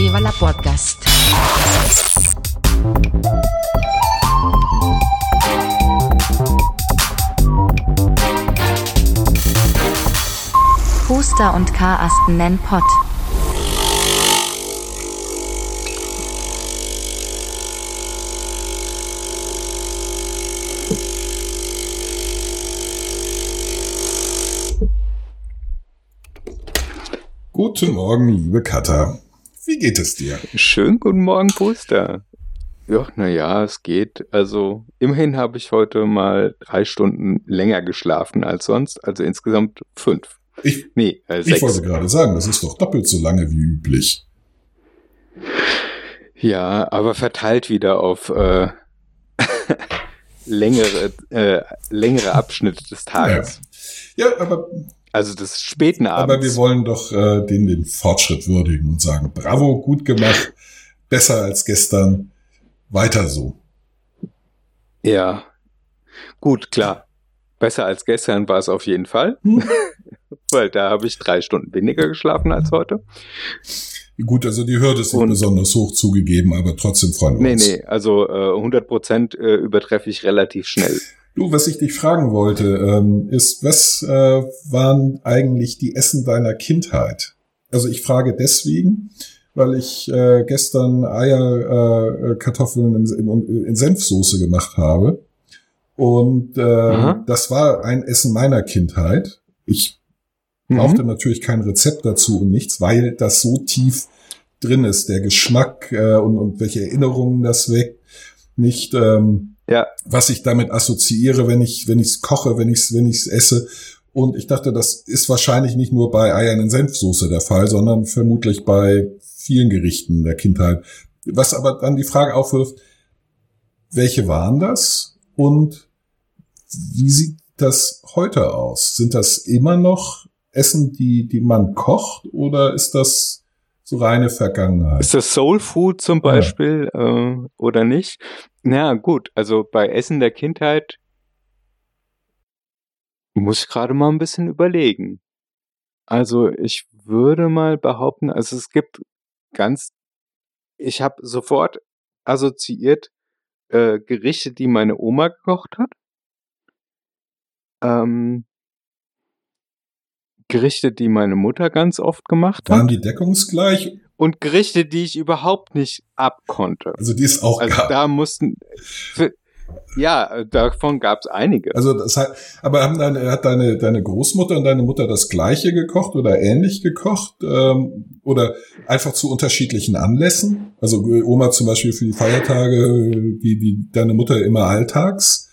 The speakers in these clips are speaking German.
Viva la Podcast. Huster und Karasten nennen Pott. Guten Morgen, liebe Katha. Geht es dir? Schönen guten Morgen, Booster. Ja, naja, es geht. Also, immerhin habe ich heute mal drei Stunden länger geschlafen als sonst. Also insgesamt fünf. Ich, Nee, äh, ich wollte gerade sagen, das ist doch doppelt so lange wie üblich. Ja, aber verteilt wieder auf äh, längere, äh, längere Abschnitte des Tages. Ja, aber, Also des späten aber wir Abends. wollen doch äh, den, den Fortschritt würdigen und sagen, bravo, gut gemacht, besser als gestern, weiter so. Ja. Gut, klar. Besser als gestern war es auf jeden Fall. Hm. Weil da habe ich drei Stunden weniger geschlafen als heute. Gut, also die Hürde ist nicht Und- besonders hoch zugegeben, aber trotzdem freuen wir Nee, uns. nee, also äh, 100 Prozent äh, übertreffe ich relativ schnell. Du, was ich dich fragen wollte, ähm, ist, was äh, waren eigentlich die Essen deiner Kindheit? Also ich frage deswegen, weil ich äh, gestern Eier, äh, Kartoffeln in, in, in Senfsoße gemacht habe. Und äh, Aha. das war ein Essen meiner Kindheit. Ich brauchte natürlich kein Rezept dazu und nichts, weil das so tief drin ist, der Geschmack äh, und, und welche Erinnerungen das weckt. Nicht ähm, Ja, was ich damit assoziiere, wenn ich wenn ich es koche, wenn ich es wenn ich es esse. Und ich dachte, das ist wahrscheinlich nicht nur bei Eiern in Senfsoße der Fall, sondern vermutlich bei vielen Gerichten der Kindheit. Was aber dann die Frage aufwirft, welche waren das und wie sieht das heute aus? Sind das immer noch Essen, die, die man kocht oder ist das so reine Vergangenheit? ist das Soul Food zum Beispiel äh, oder nicht? Na gut, also bei Essen der Kindheit muss ich gerade mal ein bisschen überlegen. Also ich würde mal behaupten, also es gibt ganz, ich habe sofort assoziiert äh, Gerichte, die meine Oma gekocht hat. Ähm, Gerichte, die meine Mutter ganz oft gemacht hat. Waren die deckungsgleich? und Gerichte, die ich überhaupt nicht abkonnte. Also die ist auch Also gab. da mussten, für, ja, davon gab es einige. Also das hat, aber haben deine, hat deine, deine Großmutter und deine Mutter das gleiche gekocht oder ähnlich gekocht? Ähm, oder einfach zu unterschiedlichen Anlässen? Also Oma zum Beispiel für die Feiertage, die, die deine Mutter immer alltags.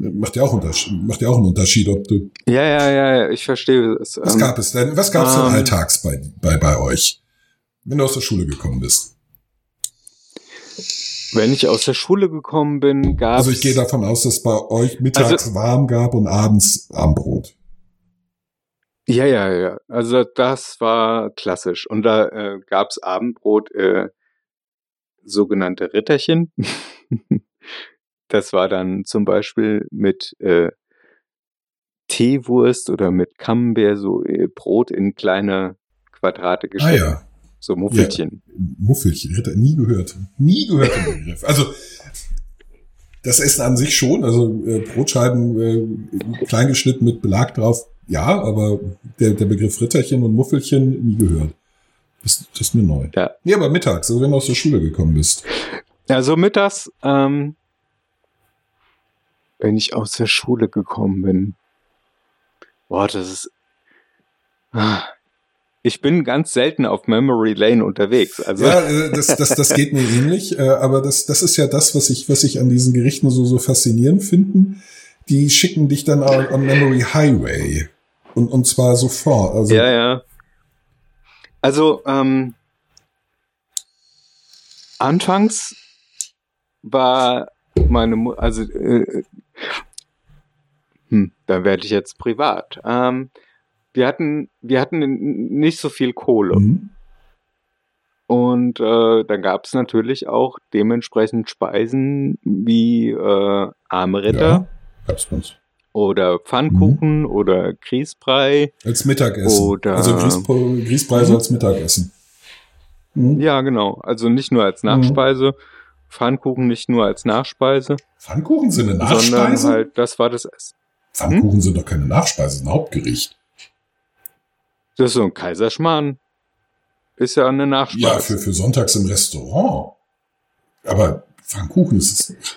Macht ja auch Unterschied, macht ja auch einen Unterschied, ob du. Ja, ja, ja, ja, ich verstehe es. Was Ähm, gab es denn? Was gab es denn ähm, alltags bei, bei, bei euch? Wenn du aus der Schule gekommen bist. wenn ich aus der Schule gekommen bin, gab Also ich gehe davon aus, dass bei euch mittags Also- warm gab und abends Abendbrot. Ja, ja, ja. Also das war klassisch. Und da äh, gab es Abendbrot, äh, sogenannte Ritterchen. das war dann zum Beispiel mit äh, Teewurst oder mit Camembert, so äh, Brot in kleine Quadrate Ah geschnitten. ja. So Muffelchen. Muffelchen, hätte nie gehört. Nie gehört den Begriff. Also das Essen an sich schon, also äh, Brotscheiben äh, kleingeschnitten mit Belag drauf, ja, aber der, der Begriff Ritterchen und Muffelchen nie gehört. Das, das ist mir neu. Ja. Nee, aber mittags, also wenn du aus der Schule gekommen bist. Also mittags, ähm, wenn ich aus der Schule gekommen bin. Boah, das ist. Ah. Ich bin ganz selten auf Memory Lane unterwegs. Also Ja, äh, das, das, das geht mir ähnlich, äh, aber das, das ist ja das, was ich, was ich an diesen Gerichten so, so faszinierend finden. Die schicken dich dann am am Memory Highway. Und, und zwar sofort. Also, ja, ja. Also, ähm, anfangs war meine Mu also äh, hm, da werde ich jetzt privat. Ähm, wir hatten wir hatten nicht so viel Kohle Mhm. und äh, da gab es natürlich auch dementsprechend Speisen wie äh, Armritter Ja, oder Pfannkuchen oder Grießbrei. Als Mittagessen. Oder- also Grießbrei, Grießbrei so Mhm. als Mittagessen. Hm. Ja, genau. Also nicht nur als Nachspeise, Pfannkuchen nicht nur als Nachspeise, Pfannkuchen sind eine sondern Nachspeise? halt, das war das Essen. Pfannkuchen sind doch keine Nachspeise, ein Hauptgericht. Das ist so ein Kaiserschmarrn. Ist ja eine Nachspeise. Ja, für, für sonntags im Restaurant. Aber Pfannkuchen ist es.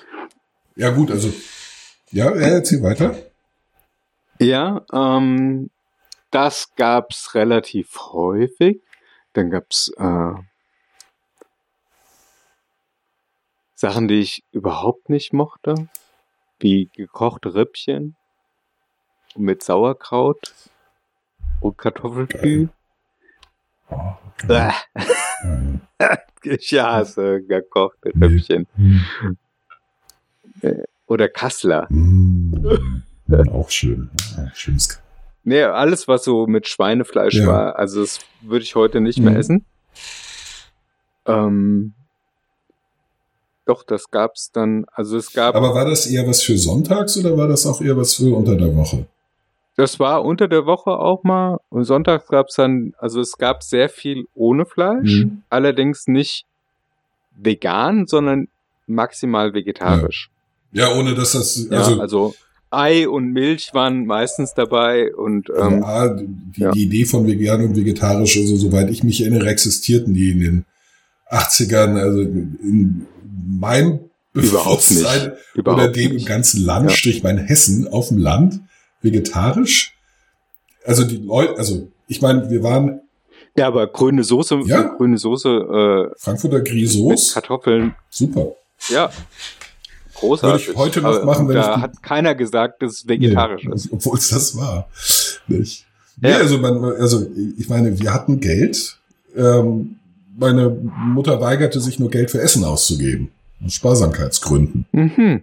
Ja, gut, also. Ja, ja, erzähl weiter. Ja, ähm, das gab's relativ häufig. Dann gab's äh, Sachen, die ich überhaupt nicht mochte, wie gekochte Rippchen mit Sauerkraut und Kartoffelpü. Hm. Ich hasse gekochte. Rippchen. Hm. Oder Kassler. Hm. Auch schön. Ja, schönes. Nee, alles, was so mit Schweinefleisch Ja. war, also das würde ich heute nicht mehr Mhm. essen. Ähm, doch, das gab's dann, also es gab, Aber war das eher was für sonntags oder war das auch eher was für unter der Woche? das war unter der Woche auch mal und sonntags gab's dann, also es gab sehr viel ohne Fleisch, Mhm. allerdings nicht vegan, sondern maximal vegetarisch. Ja, ohne dass das, Ja, also, also, Ei und Milch waren meistens dabei und ähm, A, die, ja. die Idee von vegan und vegetarisch, also soweit ich mich erinnere, existierten die in den 80ern, also in nicht. Bewusstsein überhaupt oder dem im ganzen Land, Ja. strich mein Hessen, auf dem Land, vegetarisch. Also die Leute, also ich meine, wir waren Ja, aber grüne Soße, Ja. grüne Soße äh, Frankfurter Grisos, Kartoffeln super. Ja. Großartig. Würde ich heute noch machen, wenn Da ich die- hat keiner gesagt, dass es vegetarisch nee, ist. Obwohl es das war. Nicht? Nee, Ja. also, man, also ich meine, wir hatten Geld. Ähm, meine Mutter weigerte sich nur Geld für Essen auszugeben. Aus Sparsamkeitsgründen. Mhm.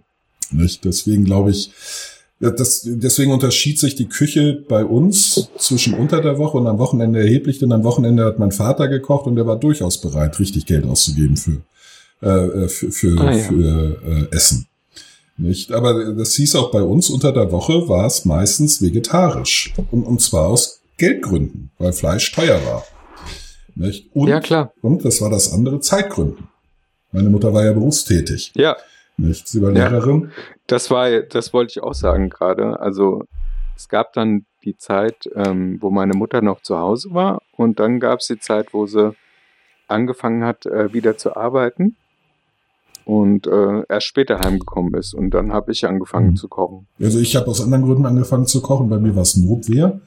Nicht? Deswegen glaube ich, das, deswegen unterschied sich die Küche bei uns zwischen unter der Woche und am Wochenende erheblich, denn am Wochenende hat mein Vater gekocht und er war durchaus bereit, richtig Geld auszugeben für, äh, für, für, Ah, ja. für äh, Essen. Nicht? Aber das hieß auch bei uns unter der Woche war es meistens vegetarisch. Und, und zwar aus Geldgründen, weil Fleisch teuer war. Nicht? Und, Ja, klar. und das war das andere Zeitgründen. Meine Mutter war ja berufstätig. Ja, Nicht? Sie war Ja. Lehrerin. das war, das wollte ich auch sagen gerade. Also es gab dann die Zeit, ähm, wo meine Mutter noch zu Hause war und dann gab es die Zeit, wo sie angefangen hat, äh, wieder zu arbeiten und äh, erst später heimgekommen ist. Und dann habe ich angefangen Mhm. zu kochen. Also ich habe aus anderen Gründen angefangen zu kochen. Bei mir war es Notwehr,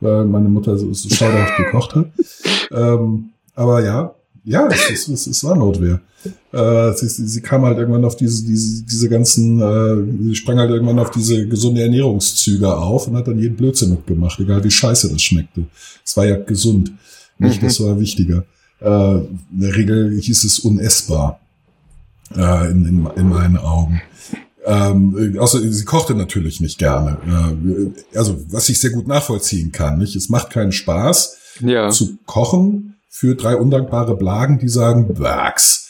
weil meine Mutter so, so schauderhaft gekocht hat. Ähm, aber ja, ja, es, ist, es, es war Notwehr. Äh, sie, sie sie kam halt irgendwann auf diese, diese, diese ganzen, äh, sie sprang halt irgendwann auf diese gesunde Ernährungszüge auf und hat dann jeden Blödsinn mitgemacht, egal wie scheiße das schmeckte. Es war ja gesund. Nicht, Mhm. das war wichtiger. Äh, in der Regel hieß es unessbar. Äh, in, in, in meinen Augen. Ähm, äh, außer sie kochte natürlich nicht gerne. Äh, also was ich sehr gut nachvollziehen kann. Nicht? Es macht keinen Spaß Ja, zu kochen für drei undankbare Blagen, die sagen, Wachs.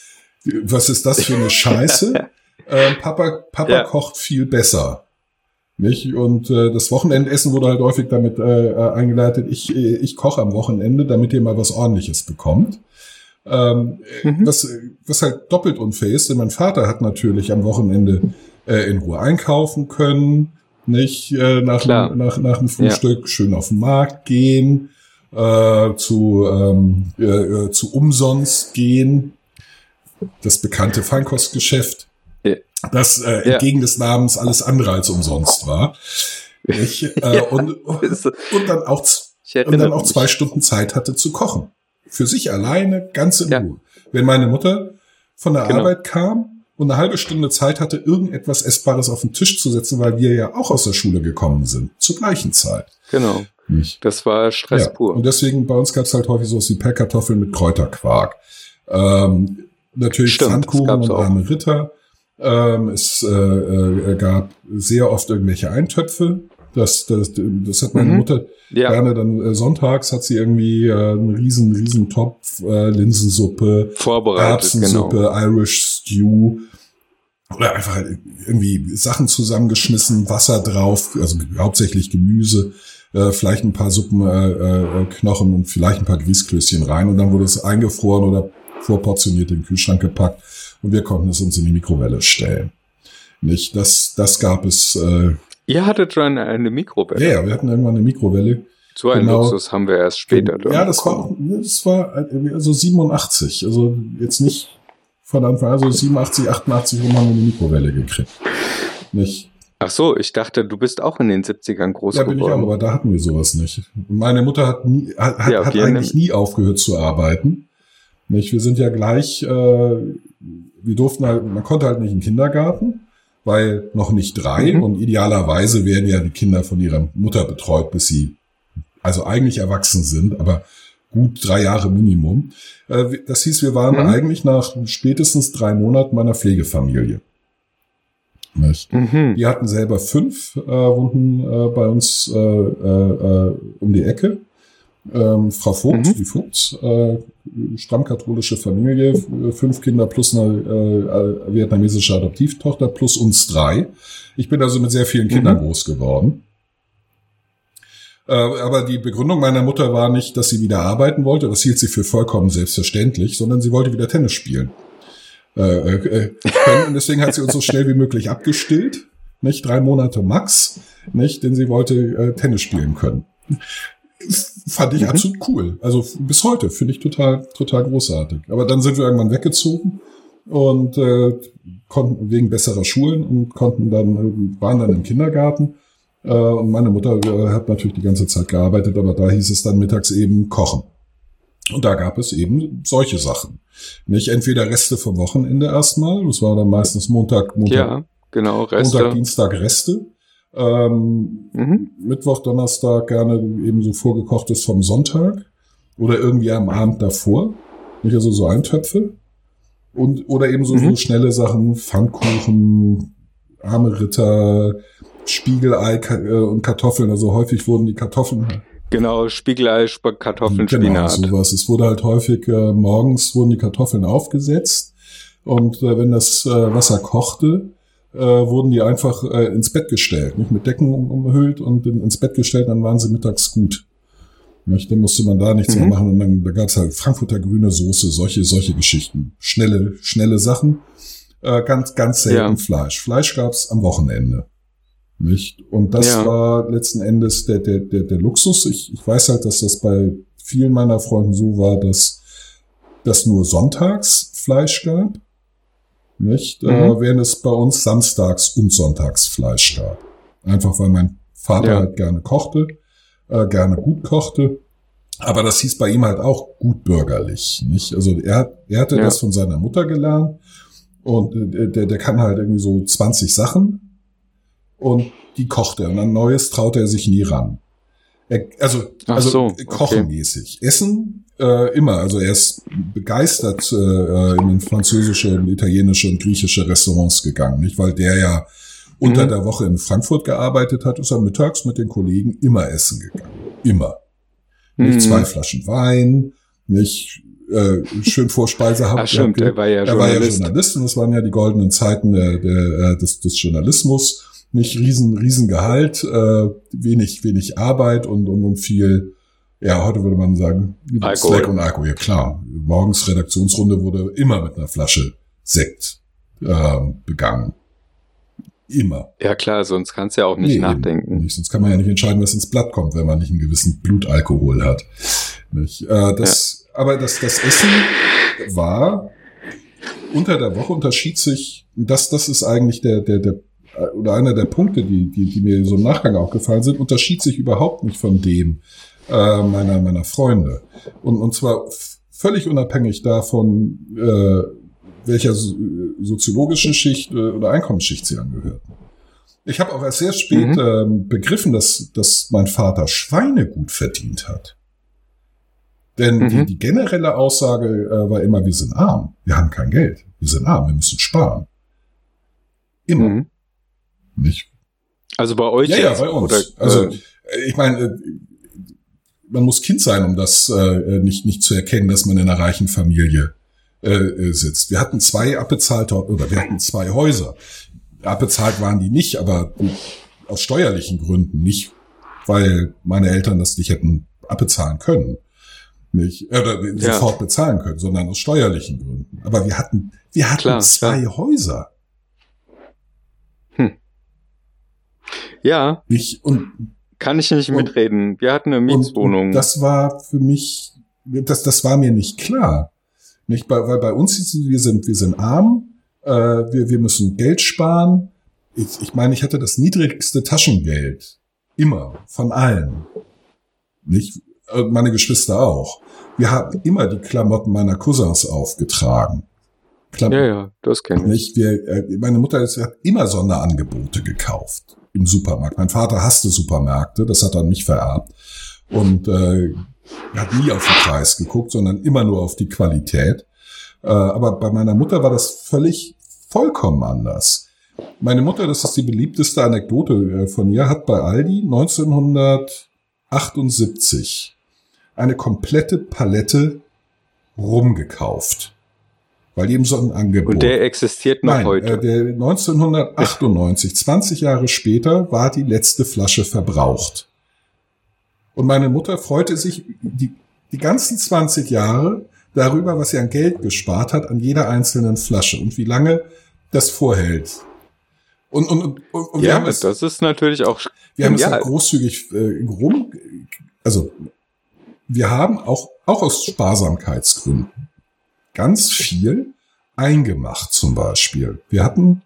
Was ist das für eine Scheiße? äh, Papa, Papa Ja. kocht viel besser. Nicht? Und äh, das Wochenendessen wurde halt häufig damit äh, äh, eingeleitet, ich, äh, ich koche am Wochenende, damit ihr mal was ordentliches bekommt. Ähm, äh, Mhm. was, was halt doppelt unfair ist, denn mein Vater hat natürlich am Wochenende äh, in Ruhe einkaufen können, nicht äh, nach, Klar. dem, nach, nach dem Frühstück schön auf den Markt gehen, äh, zu, ähm, äh, äh, zu umsonst gehen, das bekannte Feinkostgeschäft, Ja. das äh, Ja. entgegen des Namens alles andere als umsonst war. Nicht? Äh, Ja. und, und dann auch ich und dann auch mich. zwei Stunden Zeit hatte zu kochen. Für sich alleine, ganz in Ja. Ruhe. Wenn meine Mutter von der Genau. Arbeit kam und eine halbe Stunde Zeit hatte, irgendetwas Essbares auf den Tisch zu setzen, weil wir ja auch aus der Schule gekommen sind, zur gleichen Zeit. Genau. Nicht? Das war Stress Ja. pur. Und deswegen, bei uns gab es halt häufig sowas wie Pellkartoffeln mit Kräuterquark. Ähm, natürlich Stimmt, das Pfannkuchen gab's und arme Ritter. Ähm, es äh, äh, gab sehr oft irgendwelche Eintöpfe. Das, das, das hat meine Mhm. Mutter ja, gerne dann äh, sonntags hat sie irgendwie äh, einen riesen, riesen Topf, äh, Linsensuppe, Erbsensuppe, genau. Irish Stew. Oder einfach halt irgendwie Sachen zusammengeschmissen, Wasser drauf, also hauptsächlich Gemüse, äh, vielleicht ein paar Suppenknochen äh, äh, und vielleicht ein paar Grießklößchen rein und dann wurde es eingefroren oder vorportioniert in den Kühlschrank gepackt und wir konnten es uns in die Mikrowelle stellen. Nicht, das, das gab es. Äh, Ihr hattet schon eine Mikrowelle. Ja, ja, wir hatten irgendwann eine Mikrowelle. So ein genau. Luxus haben wir erst später. Ja, das war, das war also 87. Also jetzt nicht von Anfang an, also 87, 88 rum haben wir eine Mikrowelle gekriegt. Nicht? Ach so, ich dachte, du bist auch in den 70ern groß ja, geworden. Ja, bin ich auch, aber da hatten wir sowas nicht. Meine Mutter hat, nie, hat, ja, hat eigentlich nie aufgehört zu arbeiten. Nicht? Wir sind ja gleich, äh, wir durften halt, man konnte halt nicht in den Kindergarten, weil noch nicht drei mhm. und idealerweise werden ja die Kinder von ihrer Mutter betreut, bis sie also eigentlich erwachsen sind, aber gut drei Jahre Minimum. Äh, das hieß, wir waren mhm. eigentlich nach spätestens drei Monaten meiner Pflegefamilie. Mhm. Die hatten selber fünf, äh, wohnten äh, bei uns äh, äh, um die Ecke. Ähm, Frau Vogt, mhm. die Vogt, äh, stammkatholische Familie, fünf Kinder plus eine äh, vietnamesische Adoptivtochter plus uns drei. Ich bin also mit sehr vielen Kindern mhm. groß geworden. Äh, aber die Begründung meiner Mutter war nicht, dass sie wieder arbeiten wollte, das hielt sie für vollkommen selbstverständlich, sondern sie wollte wieder Tennis spielen. Äh, äh. Und deswegen hat sie uns so schnell wie möglich abgestillt. Nicht drei Monate max, nicht, denn sie wollte äh, Tennis spielen können. Fand ich mhm. absolut cool. Also bis heute finde ich total, total großartig. Aber dann sind wir irgendwann weggezogen und äh, konnten wegen besserer Schulen und konnten dann waren dann im Kindergarten äh, und meine Mutter äh, hat natürlich die ganze Zeit gearbeitet, aber da hieß es dann mittags eben kochen. Und da gab es eben solche Sachen. Nicht entweder Reste vom Wochenende erstmal, das war dann meistens Montag, Montag, ja, genau, Reste. Montag, Dienstag Reste. Ähm, mhm. Mittwoch, Donnerstag gerne eben so vorgekochtes vom Sonntag oder irgendwie am Abend davor. Nicht also so Eintöpfe. Und, oder eben so, mhm. so schnelle Sachen, Pfannkuchen, arme Ritter, Spiegelei äh, und Kartoffeln. Also häufig wurden die Kartoffeln. Genau, Spiegelei, Kartoffeln, genau, Spinat. sowas. Es wurde halt häufig äh, morgens wurden die Kartoffeln aufgesetzt und äh, wenn das äh, Wasser kochte, äh, wurden die einfach äh, ins Bett gestellt, nicht mit Decken um, umhüllt und in, ins Bett gestellt, dann waren sie mittags gut. Nicht? Dann musste man da nichts mhm. mehr machen und dann da gab es halt Frankfurter grüne Soße, solche solche Geschichten, schnelle schnelle Sachen, äh, ganz ganz selten ja. Fleisch. Fleisch gab's am Wochenende. Nicht? Und das ja. war letzten Endes der, der, der, der Luxus. Ich, ich weiß halt, dass das bei vielen meiner Freunden so war, dass das nur sonntags Fleisch gab. Nicht? Mhm. Äh, während es bei uns samstags und sonntags Fleisch gab. Einfach weil mein Vater ja. halt gerne kochte, äh, gerne gut kochte. Aber das hieß bei ihm halt auch gut bürgerlich. Nicht? Also er, er hatte ja. das von seiner Mutter gelernt und äh, der, der kann halt irgendwie so 20 Sachen und die kocht er. Und an Neues traut er sich nie ran. Also also so, kochenmäßig. Okay. Essen äh, immer. Also er ist begeistert äh, in französische, italienische und griechische Restaurants gegangen. Nicht, weil der ja unter mhm. der Woche in Frankfurt gearbeitet hat, ist er mittags mit den Kollegen immer essen gegangen. Immer. Mhm. Nicht zwei Flaschen Wein, nicht äh, schön Vorspeise haben. Ach stimmt, er war ja er Journalist. war ja Journalist und das waren ja die goldenen Zeiten der, der, äh, des, des Journalismus nicht riesen, riesen Gehalt, äh, wenig, wenig Arbeit und, und, und viel, ja, heute würde man sagen, Alkohol. Slack und Alkohol, ja klar. Morgens Redaktionsrunde wurde immer mit einer Flasche Sekt äh, begangen. Immer. Ja klar, sonst kannst du ja auch nicht nee, nachdenken. Nicht. Sonst kann man ja nicht entscheiden, was ins Blatt kommt, wenn man nicht einen gewissen Blutalkohol hat. Nicht? Äh, das, ja. Aber das, das Essen war unter der Woche unterschied sich, das, das ist eigentlich der, der, der oder einer der Punkte, die, die, die mir so im Nachgang aufgefallen sind, unterschied sich überhaupt nicht von dem äh, meiner, meiner Freunde. Und, und zwar völlig unabhängig davon, äh, welcher soziologischen Schicht äh, oder Einkommensschicht sie angehörten. Ich habe auch erst sehr spät mhm. äh, begriffen, dass, dass mein Vater Schweine gut verdient hat. Denn mhm. die, die generelle Aussage äh, war immer, wir sind arm, wir haben kein Geld, wir sind arm, wir müssen sparen. Immer. Mhm. Nicht? Also bei euch? Ja, ja, bei uns. Oder, also äh, ich meine, äh, man muss Kind sein, um das äh, nicht nicht zu erkennen, dass man in einer reichen Familie äh, äh sitzt. Wir hatten zwei abbezahlte oder wir hatten zwei Häuser. Abbezahlt waren die nicht, aber aus steuerlichen Gründen nicht, weil meine Eltern das nicht hätten abbezahlen können. Nicht, oder Ja. sofort bezahlen können, sondern aus steuerlichen Gründen. Aber wir hatten, wir hatten Klar, zwei Häuser. Ja, Nicht, und kann ich nicht Und- mitreden. Wir hatten eine Mietswohnung. und das war für mich, das, das war mir nicht klar. Nicht, bei, weil bei uns wir sind, wir sind arm, äh, wir, wir müssen Geld sparen. Ich, ich meine, ich hatte das niedrigste Taschengeld. Immer. Von allen. Nicht, äh, meine Geschwister auch. Wir haben immer die Klamotten meiner Cousins aufgetragen. Klam ja, ja, das kenne ich. nicht? Wir, äh, meine Mutter hat immer Sonderangebote gekauft im Supermarkt. Mein Vater hasste Supermärkte, das hat er an mich vererbt. Und äh, hat nie auf den Preis geguckt, sondern immer nur auf die Qualität. Äh, aber bei meiner Mutter war das völlig vollkommen anders. Meine Mutter, das ist die beliebteste Anekdote äh, von ihr, hat bei Aldi 1978 eine komplette Palette rumgekauft. Weil eben so ein Angebot. Und der existiert noch Nein, heute. Äh, der 1998, 20 Jahre später, war die letzte Flasche verbraucht. Und meine Mutter freute sich die, die ganzen 20 Jahre darüber, was sie an Geld gespart hat an jeder einzelnen Flasche und wie lange das vorhält. Und, und, und, und wir ja, haben es, das ist natürlich auch. wir haben es ja, halt großzügig äh, rum, also wir haben auch, auch aus Sparsamkeitsgründen ganz viel eingemacht zum Beispiel. Wir hatten,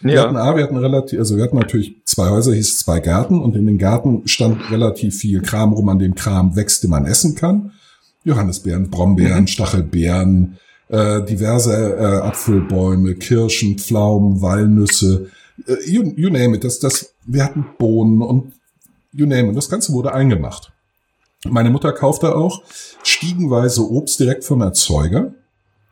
wir hatten, ja, A, wir hatten relativ, also wir hatten natürlich zwei Häuser, hieß zwei Gärten und in den Gärten stand relativ viel Kram rum, an dem Kram wächst, den man essen kann. Johannisbeeren, Brombeeren, Mhm. Stachelbeeren, äh, diverse äh, Apfelbäume, Kirschen, Pflaumen, Walnüsse, äh, you, you name it. Das, das, wir hatten Bohnen und you name it. Das Ganze wurde eingemacht. Meine Mutter kaufte auch stiegenweise Obst direkt vom Erzeuger.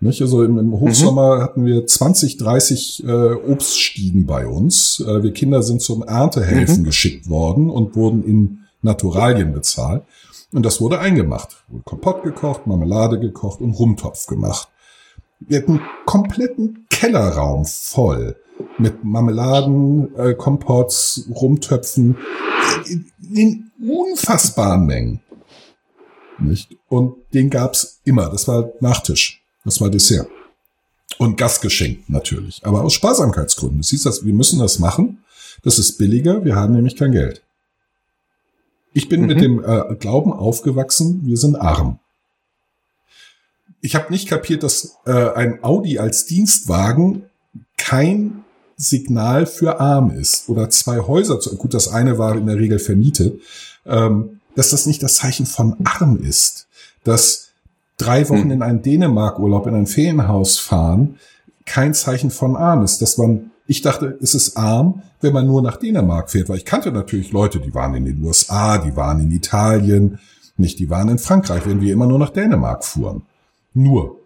Nicht? Also im, im Hochsommer hatten wir 20, 30 äh, Obststiegen bei uns. Äh, wir Kinder sind zum Erntehelfen geschickt worden und wurden in Naturalien bezahlt. Und das wurde eingemacht. Wurde Kompott gekocht, Marmelade gekocht und Rumtopf gemacht. Wir hatten einen kompletten Kellerraum voll mit Marmeladen, äh, Kompotts, Rumtöpfen in, in unfassbaren Mengen. Nicht? Und den gab's immer. Das war Nachtisch. Das war Dessert. Und Gastgeschenk natürlich. Aber aus Sparsamkeitsgründen. Das, wir müssen das machen. Das ist billiger. Wir haben nämlich kein Geld. Ich bin Mhm. mit dem äh, Glauben aufgewachsen, wir sind arm. Ich habe nicht kapiert, dass äh, ein Audi als Dienstwagen kein Signal für arm ist. Oder zwei Häuser, zu, gut, das eine war in der Regel vermietet, ähm, dass das nicht das Zeichen von arm ist. Dass drei Wochen Hm. in einen Dänemark-Urlaub, in ein Ferienhaus fahren, kein Zeichen von arm ist. Dass man, ich dachte, es ist arm, wenn man nur nach Dänemark fährt, weil ich kannte natürlich Leute, die waren in den USA, die waren in Italien, nicht, die waren in Frankreich, wenn wir immer nur nach Dänemark fuhren. Nur,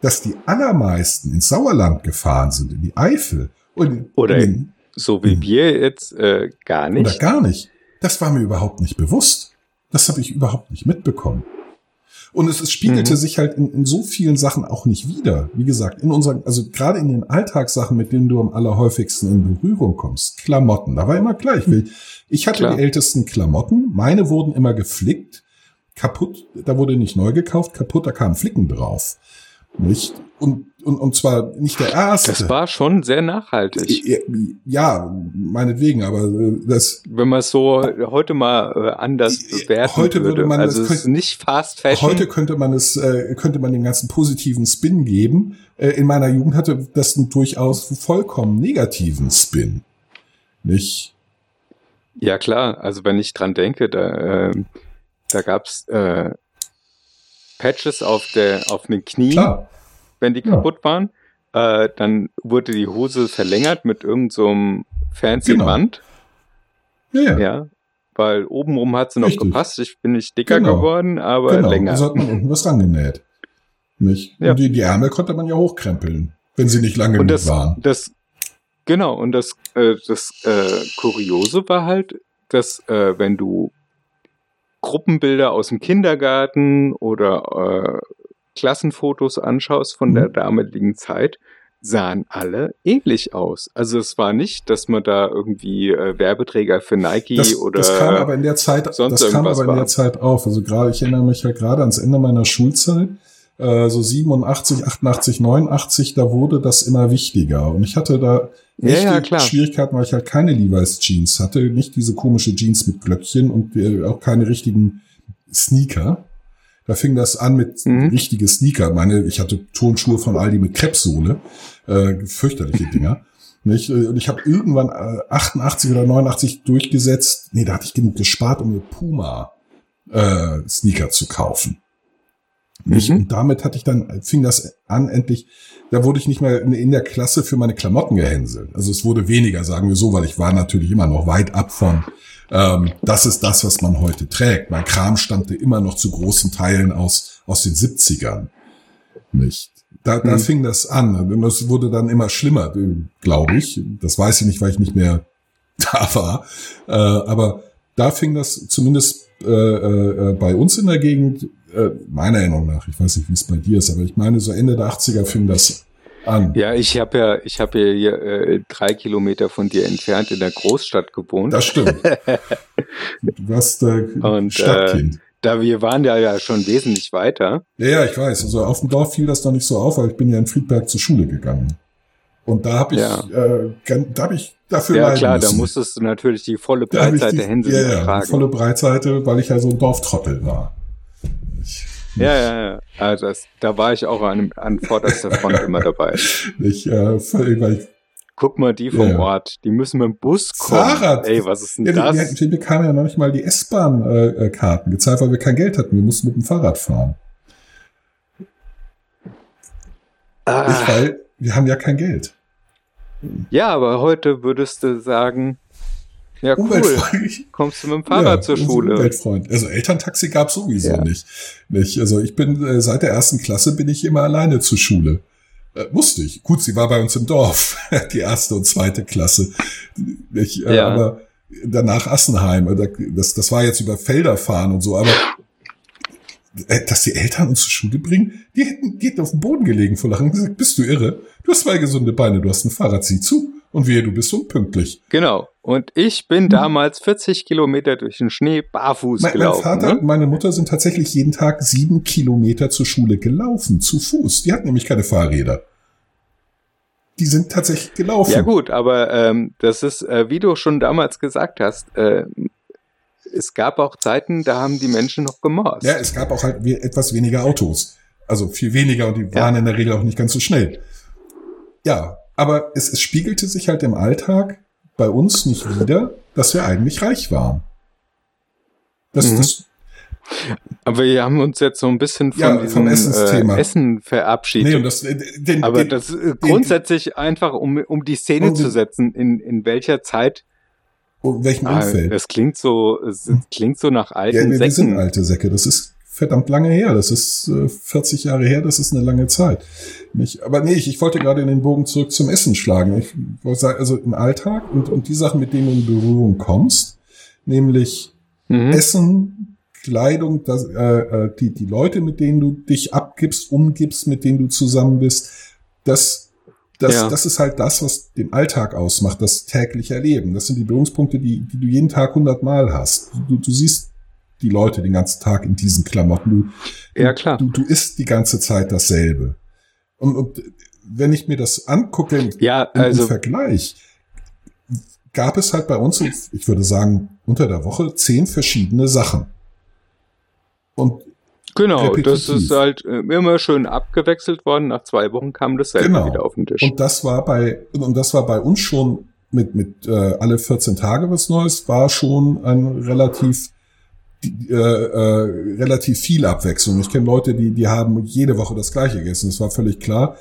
dass die allermeisten ins Sauerland gefahren sind, in die Eifel und Oder in so wie Mhm. wir jetzt äh, gar oder nicht. gar nicht. Das war mir überhaupt nicht bewusst. Das habe ich überhaupt nicht mitbekommen. Und es, es spiegelte Mhm. sich halt in, in so vielen Sachen auch nicht wieder. Wie gesagt, in unseren, also gerade in den Alltagssachen, mit denen du am allerhäufigsten in Berührung kommst, Klamotten, da war immer gleich. Ich, ich hatte Klar. die ältesten Klamotten, meine wurden immer geflickt, kaputt, da wurde nicht neu gekauft, kaputt, da kamen Flicken drauf. Nicht? Und, und, und zwar nicht der erste. Das war schon sehr nachhaltig. ja, meinetwegen, aber äh, das, Wenn man es so heute mal äh, anders Äh, bewerten heute würde würde. man also das könnte- nicht Fast Fashion. Heute könnte man es, äh, könnte man den ganzen positiven Spin geben. Äh, in meiner Jugend hatte das einen durchaus vollkommen negativen Spin. Nicht? Ja klar, also wenn ich dran denke, da, ähm, da gab's äh, Patches auf der auf den Knien, Klar. Wenn die kaputt waren. Äh, dann wurde die Hose verlängert mit irgendeinem so fancy Genau. Band. Ja, ja. Ja. Weil obenrum hat sie noch Richtig. gepasst. Ich bin nicht dicker Genau. geworden, aber genau. länger. Also hat man unten was rangenäht. Nicht? Ja. Und die, die Ärmel konnte man ja hochkrempeln, wenn sie nicht lange und genug das, waren. das genau und das äh, das äh, Kuriose war halt, dass äh, wenn du Gruppenbilder aus dem Kindergarten oder äh, Klassenfotos anschaust von Mhm. der damaligen Zeit, sahen alle ähnlich aus. Also es war nicht, dass man da irgendwie äh, Werbeträger für Nike das, oder das kam aber in der Zeit, das kam aber in der Zeit auf. Also gerade, ich erinnere mich ja gerade ans Ende meiner Schulzeit, äh, so 87, 88, 89, da wurde das immer wichtiger. Und ich hatte da echt ja, ja, Schwierigkeiten, weil ich halt keine Levi's Jeans hatte, nicht diese komische Jeans mit Glöckchen und äh, auch keine richtigen Sneaker. Da fing das an mit mhm. richtige Sneaker. Meine, ich hatte Turnschuhe von Aldi mit Krebssohle, äh, fürchterliche Dinger. Nicht? Äh, und ich habe irgendwann äh, 88 oder 89 durchgesetzt. Nee, da hatte ich genug gespart, um mir Puma äh, Sneaker zu kaufen. Nicht? Mhm. Und damit hatte ich dann, fing das an, endlich, da wurde ich nicht mehr in der Klasse für meine Klamotten gehänselt. Also es wurde weniger, sagen wir so, weil ich war natürlich immer noch weit ab von ähm, das ist das, was man heute trägt. Mein Kram stammte immer noch zu großen Teilen aus, aus den 70ern. Nicht? Da, da hm. fing das an. Und das wurde dann immer schlimmer, glaube ich. Das weiß ich nicht, weil ich nicht mehr da war. Äh, aber da fing das zumindest äh, äh, bei uns in der Gegend, äh, meiner Erinnerung nach, ich weiß nicht, wie es bei dir ist, aber ich meine, so Ende der 80er fing das an. Ja, ich habe ja, ich habe ja hier äh, drei Kilometer von dir entfernt in der Großstadt gewohnt. Das stimmt. du warst äh, Und, Stadtkind. Äh, da wir waren ja, ja schon wesentlich weiter. Ja, ja, ich weiß. Also auf dem Dorf fiel das noch nicht so auf, weil ich bin ja in Friedberg zur Schule gegangen. Und da habe ich, ja. äh, da habe ich dafür Ja klar, müssen. da musstest du natürlich die volle Breitseite Hänsel ja, ja, tragen. volle Breitseite, weil ich ja so ein Dorftrottel war. Ja, ja, ja. Also das, da war ich auch an, an vorderster Front immer dabei. Ich, äh, ich Guck mal, die vom ja. Ort, die müssen mit dem Bus kommen. Fahrrad. Ey, was ist denn ja, das? Wir, wir bekamen ja noch nicht mal die S-Bahn-Karten gezahlt, weil wir kein Geld hatten. Wir mussten mit dem Fahrrad fahren. Ah. Ich, weil wir haben ja kein Geld. Ja, aber heute würdest du sagen, ja, cool. Kommst du mit dem Fahrrad ja, zur Schule? Umweltfreund. Also Elterntaxi gab sowieso ja. nicht. nicht. Also ich bin äh, seit der ersten Klasse bin ich immer alleine zur Schule. Äh, musste ich. Gut, sie war bei uns im Dorf, die erste und zweite Klasse. Ich, äh, ja. Aber danach Assenheim. Äh, das, das war jetzt über Felder fahren und so. Aber äh, dass die Eltern uns zur Schule bringen, die hätten, die hätten auf dem Boden gelegen vor Lachen und gesagt, bist du irre? Du hast zwei gesunde Beine, du hast ein Fahrrad, sieh zu. Und wehe, du bist unpünktlich. Genau. Und ich bin hm. damals 40 Kilometer durch den Schnee barfuß mein, gelaufen. Mein Vater ne? und meine Mutter sind tatsächlich jeden Tag sieben Kilometer zur Schule gelaufen, zu Fuß. Die hatten nämlich keine Fahrräder. Die sind tatsächlich gelaufen. Ja gut, aber ähm, das ist, äh, wie du schon damals gesagt hast, äh, es gab auch Zeiten, da haben die Menschen noch gemorst. Ja, es gab auch halt etwas weniger Autos. Also viel weniger und die waren ja. in der Regel auch nicht ganz so schnell. Ja, aber es, es spiegelte sich halt im Alltag bei uns nicht wieder, dass wir eigentlich reich waren. Das, mhm. das, aber wir haben uns jetzt so ein bisschen von ja, diesem äh, Essen verabschiedet. Nee, das, den, Aber den, das äh, grundsätzlich den, einfach, um, um die Szene zu setzen, in, in welcher Zeit. In welchem ah, Umfeld? Das klingt so, es klingt so nach alten ja, wir, Säcken. Wir sind alte Säcke. Das ist verdammt lange her. Das ist äh, 40 Jahre her, das ist eine lange Zeit. Nicht, aber nee, ich, ich wollte gerade in den Bogen zurück zum Essen schlagen. Ich wollte sagen, also im Alltag und, und die Sachen, mit denen du in Berührung kommst, nämlich mhm. Essen, Kleidung, das, äh, äh, die, die Leute, mit denen du dich abgibst, umgibst, mit denen du zusammen bist, das, das, ja. das ist halt das, was den Alltag ausmacht, das tägliche Erleben. Das sind die Berührungspunkte, die, die du jeden Tag hundertmal hast. Du, du siehst die Leute den ganzen Tag in diesen Klamotten. Du, ja, klar. Du, du isst die ganze Zeit dasselbe. Und, und wenn ich mir das angucke ja, also, im Vergleich, gab es halt bei uns, ich würde sagen, unter der Woche zehn verschiedene Sachen. Und Genau, repetitiv. das ist halt äh, immer schön abgewechselt worden. Nach zwei Wochen kam das selber genau. wieder auf den Tisch. Und das war bei, und das war bei uns schon mit, mit äh, alle 14 Tage was Neues, war schon ein relativ äh, äh, relativ viel Abwechslung. Ich kenne Leute, die, die haben jede Woche das gleiche gegessen. Das war völlig klar.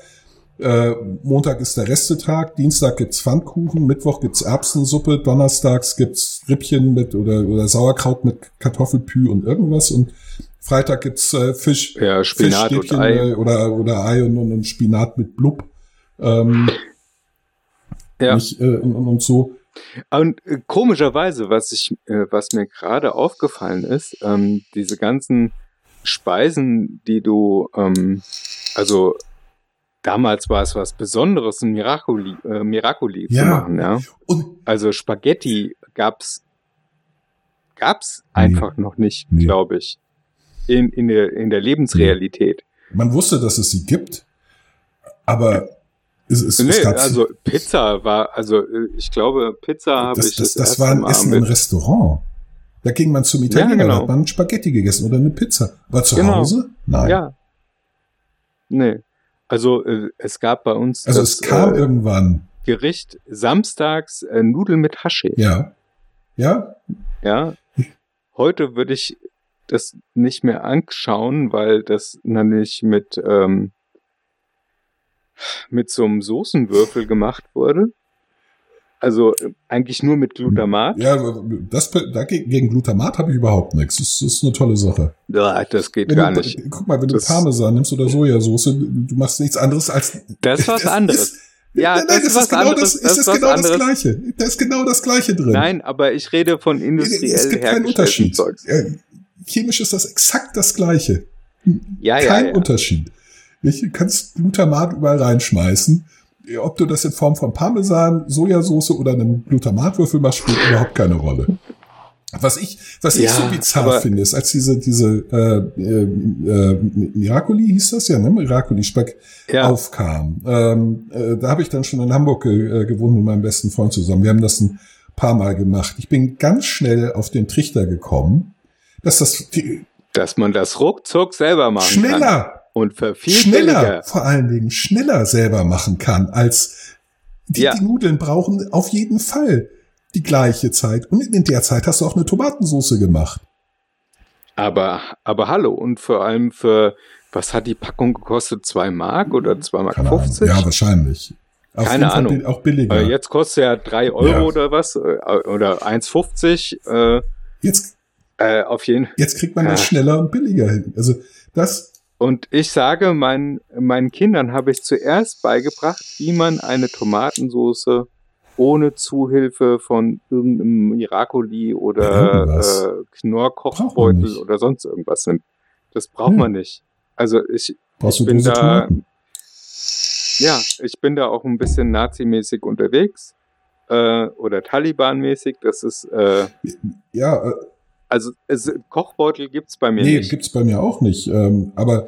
Äh, Montag ist der Restetag, Dienstag gibt's Pfannkuchen, Mittwoch gibt's Erbsensuppe, Donnerstags gibt's Rippchen mit oder, oder Sauerkraut mit Kartoffelpü und irgendwas und Freitag gibt's äh, Fisch, ja, Spinat und Ei. Äh, oder, oder Ei und, und, und Spinat mit Blub. Ähm, ja. Nicht, äh, und, und so. Und äh, komischerweise, was ich, äh, was mir gerade aufgefallen ist, ähm, diese ganzen Speisen, die du, ähm, also damals war es was Besonderes, ein Miracoli, äh, Miracoli Ja. zu machen, ja. Und Also Spaghetti gab's gab's Nee. einfach noch nicht, Nee. glaube ich. In, in, der, in der Lebensrealität. man wusste, dass es sie gibt, aber es, es, es nee, gab also Pizza war, also äh, ich glaube, Pizza habe das, ich das, das, war ein Essen im Restaurant. Da ging man zum Italiener, genau. da hat man Spaghetti gegessen oder eine Pizza. Aber zu Genau. Hause? Nein. Ja. Nee. Also äh, es gab bei uns also das es kam äh, irgendwann, Gericht samstags äh, Nudeln mit Hasche. ja. Ja, Ja. Heute würde ich das nicht mehr anschauen, weil das nämlich mit, ähm, mit so einem Soßenwürfel gemacht wurde. Also äh, eigentlich nur mit Glutamat. ja, das, gegen Glutamat habe ich überhaupt nichts. Das, das ist eine tolle Sache. Ja, das geht Wenn gar du, nicht. Guck mal, wenn du Das- Parmesan nimmst oder Sojasauce, du machst nichts anderes als. Das ist was Das anderes. ist- ja, nein, das, nein, ist genau anderes. Das, das es ist genau das anderes. Gleiche. Da ist genau das Gleiche drin. Nein, aber ich rede von industriell es gibt keinen Unterschied. Zeugs. Äh, Chemisch ist das exakt das Gleiche. Ja, ja, Kein ja. Unterschied. Du kannst Glutamat überall reinschmeißen. Ob du das in Form von Parmesan, Sojasauce oder einem Glutamatwürfel machst, spielt überhaupt keine Rolle. Was ich, was ich Ja, so bizarr finde, ist, als diese, diese äh, äh, äh, Miracoli hieß das ja, ne? Miracoli-Speck Ja. aufkam. Ähm, äh, da habe ich dann schon in Hamburg ge äh, gewohnt mit meinem besten Freund zusammen. Wir haben das ein paar Mal gemacht. Ich bin ganz schnell auf den Trichter gekommen, dass das viel, Dass man das ruckzuck selber machen kann. schneller Und für viel schneller, vor allen Dingen schneller selber machen kann, als die, Ja. die Nudeln brauchen auf jeden Fall die gleiche Zeit. Und in der Zeit hast du auch eine Tomatensauce gemacht. Aber, aber hallo, und vor allem für, was hat die Packung gekostet? Zwei Mark oder zwei Mark Keine Ahnung. 50? Ja, wahrscheinlich. Auf Keine Ahnung. Auch billiger. Äh, jetzt kostet ja drei Euro Ja. oder was? Äh, Oder 1,50. Äh, jetzt, äh, auf jeden jetzt kriegt man das Ja. schneller und billiger hin. Also das, Und ich sage meinen, meinen Kindern habe ich zuerst beigebracht, wie man eine Tomatensauce ohne Zuhilfe von irgendeinem Miracoli oder äh, Knorrkochbeutel oder sonst irgendwas nimmt. Das braucht Ja. man nicht. Also ich, ich bin da, Tomaten. ja, ich bin da auch ein bisschen Nazi-mäßig unterwegs äh, oder Taliban-mäßig. Das ist, äh, Ja, äh, also es, Kochbeutel gibt's bei mir nee, nicht. gibt's bei mir auch nicht. Ähm, aber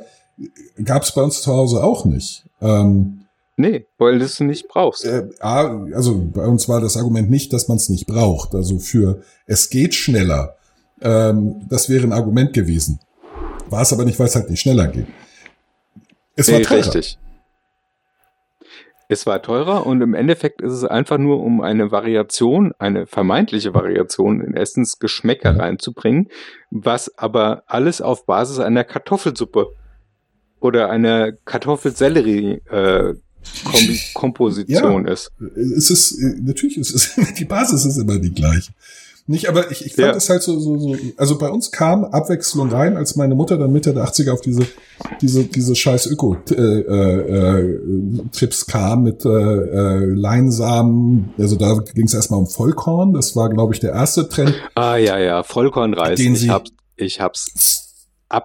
gab's bei uns zu Hause auch nicht. Ähm, Nee, weil du es nicht brauchst. äh, also bei uns war das Argument nicht, dass man es nicht braucht. Also für es geht schneller. Ähm, das wäre ein Argument gewesen. War es aber nicht, weil es halt nicht schneller geht. Es war Nee, teurer. richtig. Es war teurer und im Endeffekt ist es einfach nur, um eine Variation, eine vermeintliche Variation in Essensgeschmäcker Mhm. reinzubringen, was aber alles auf Basis einer Kartoffelsuppe oder einer Kartoffelsellerie äh, Komposition ist. Es ist, äh, natürlich ist es, die Basis ist immer die gleiche. Nicht, aber ich, ich fand Ja. es halt so, so, so, also bei uns kam Abwechslung rein, als meine Mutter dann Mitte der 80er auf diese, diese, diese scheiß Öko-Trips äh, äh, Trips kam mit äh, äh, Leinsamen, also da ging es erstmal um Vollkorn, das war, glaube ich, der erste Trend, Ah ja, ja, Vollkornreis. Den ich sie- hab's, ich hab's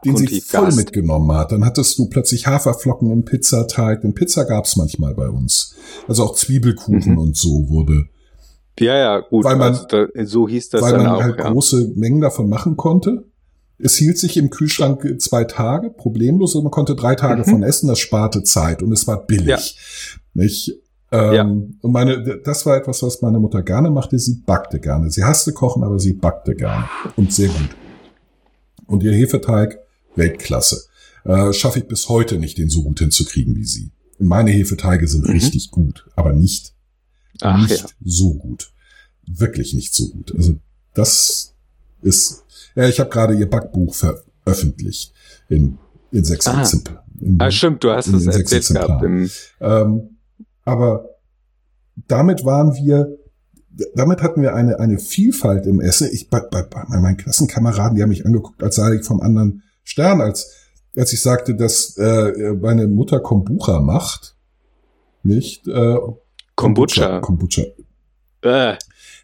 den sie voll gehasst. mitgenommen hat. Dann hattest du plötzlich Haferflocken im Pizzateig, den Pizza gab's manchmal bei uns. Also auch Zwiebelkuchen Mhm. und so wurde Ja, ja, gut. Weil man- also da, so hieß das weil dann man auch. halt ja. große Mengen davon machen konnte. Es hielt sich im Kühlschrank zwei Tage, problemlos, und man konnte drei Tage Mhm. von essen, das sparte Zeit und es war billig. Ja. Nicht? Ähm, Ja. Und meine, das war etwas, was meine Mutter gerne machte. Sie backte gerne. Sie hasste kochen, aber sie backte gerne und sehr gut. Und ihr Hefeteig, Weltklasse. Äh, Schaffe ich bis heute nicht, den so gut hinzukriegen wie sie. Meine Hefeteige sind Mhm. richtig gut, aber nicht Ach nicht ja. so gut. Wirklich nicht so gut. Also das ist, ja, ich habe gerade ihr Backbuch veröffentlicht in, in sechs. Exemplaren. In- Ah, stimmt, du hast in es den erzählt gehabt. Ähm, aber damit waren wir, damit hatten wir eine, eine Vielfalt im Essen. Ich, bei, bei, bei meinen Klassenkameraden, die haben mich angeguckt, als sei ich vom anderen Stern, als, als ich sagte, dass äh, meine Mutter Kombucha macht. Nicht? Äh, Kombucha. Kombucha. äh,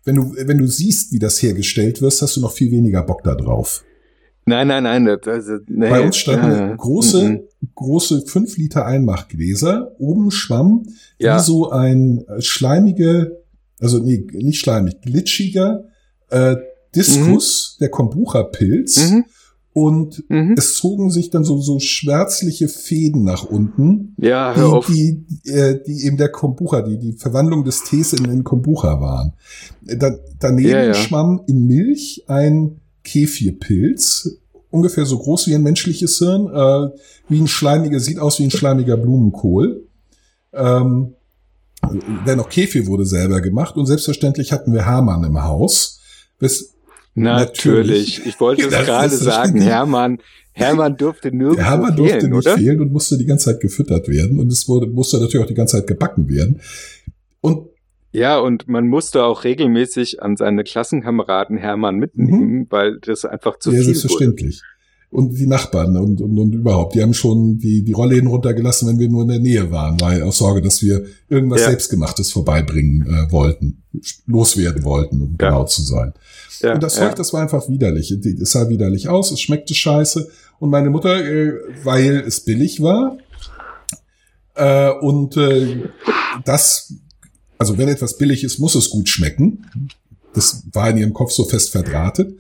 Wenn du, wenn du siehst, wie das hergestellt wird, hast du noch viel weniger Bock da drauf. nein, nein, nein. Das, also, nee, Bei uns standen äh, große mhm. große 5 Liter Einmachgläser, oben Schwamm, Ja. wie so ein äh, schleimige, also nee, nicht schleimig, glitschiger äh, Diskus, der Kombucha-Pilz. Mhm. Und Mhm. es zogen sich dann so, so schwärzliche Fäden nach unten, Ja, hör auf. die, die, äh, die eben der Kombucha, die, die Verwandlung des Tees in den Kombucha waren. Da, daneben Ja, ja. schwamm in Milch ein Kefirpilz, ungefähr so groß wie ein menschliches Hirn, äh, wie ein schleimiger, sieht aus wie ein schleimiger Blumenkohl. Ähm, dennoch Kefir wurde selber gemacht und selbstverständlich hatten wir Hamann im Haus. Wes, Natürlich. Natürlich. Ich wollte es gerade sagen. Hermann. Hermann durfte nirgendwo Der Hammer durfte fehlen, nicht oder? fehlen und musste die ganze Zeit gefüttert werden. Und es wurde, musste natürlich auch die ganze Zeit gebacken werden. Und Ja, und man musste auch regelmäßig an seine Klassenkameraden Hermann mitnehmen, weil das einfach zu ja, viel wurde. selbstverständlich. Und die Nachbarn und, und, und überhaupt, die haben schon die, die Rollläden runtergelassen, wenn wir nur in der Nähe waren, weil aus Sorge, dass wir irgendwas Ja. Selbstgemachtes vorbeibringen äh, wollten, loswerden wollten, um Ja. genau zu sein. Ja, und das ja. Zeug, das war einfach widerlich. Es sah widerlich aus, es schmeckte scheiße. Und meine Mutter, äh, weil es billig war, äh, und äh, das, also wenn etwas billig ist, muss es gut schmecken. Das war in ihrem Kopf so fest verdrahtet.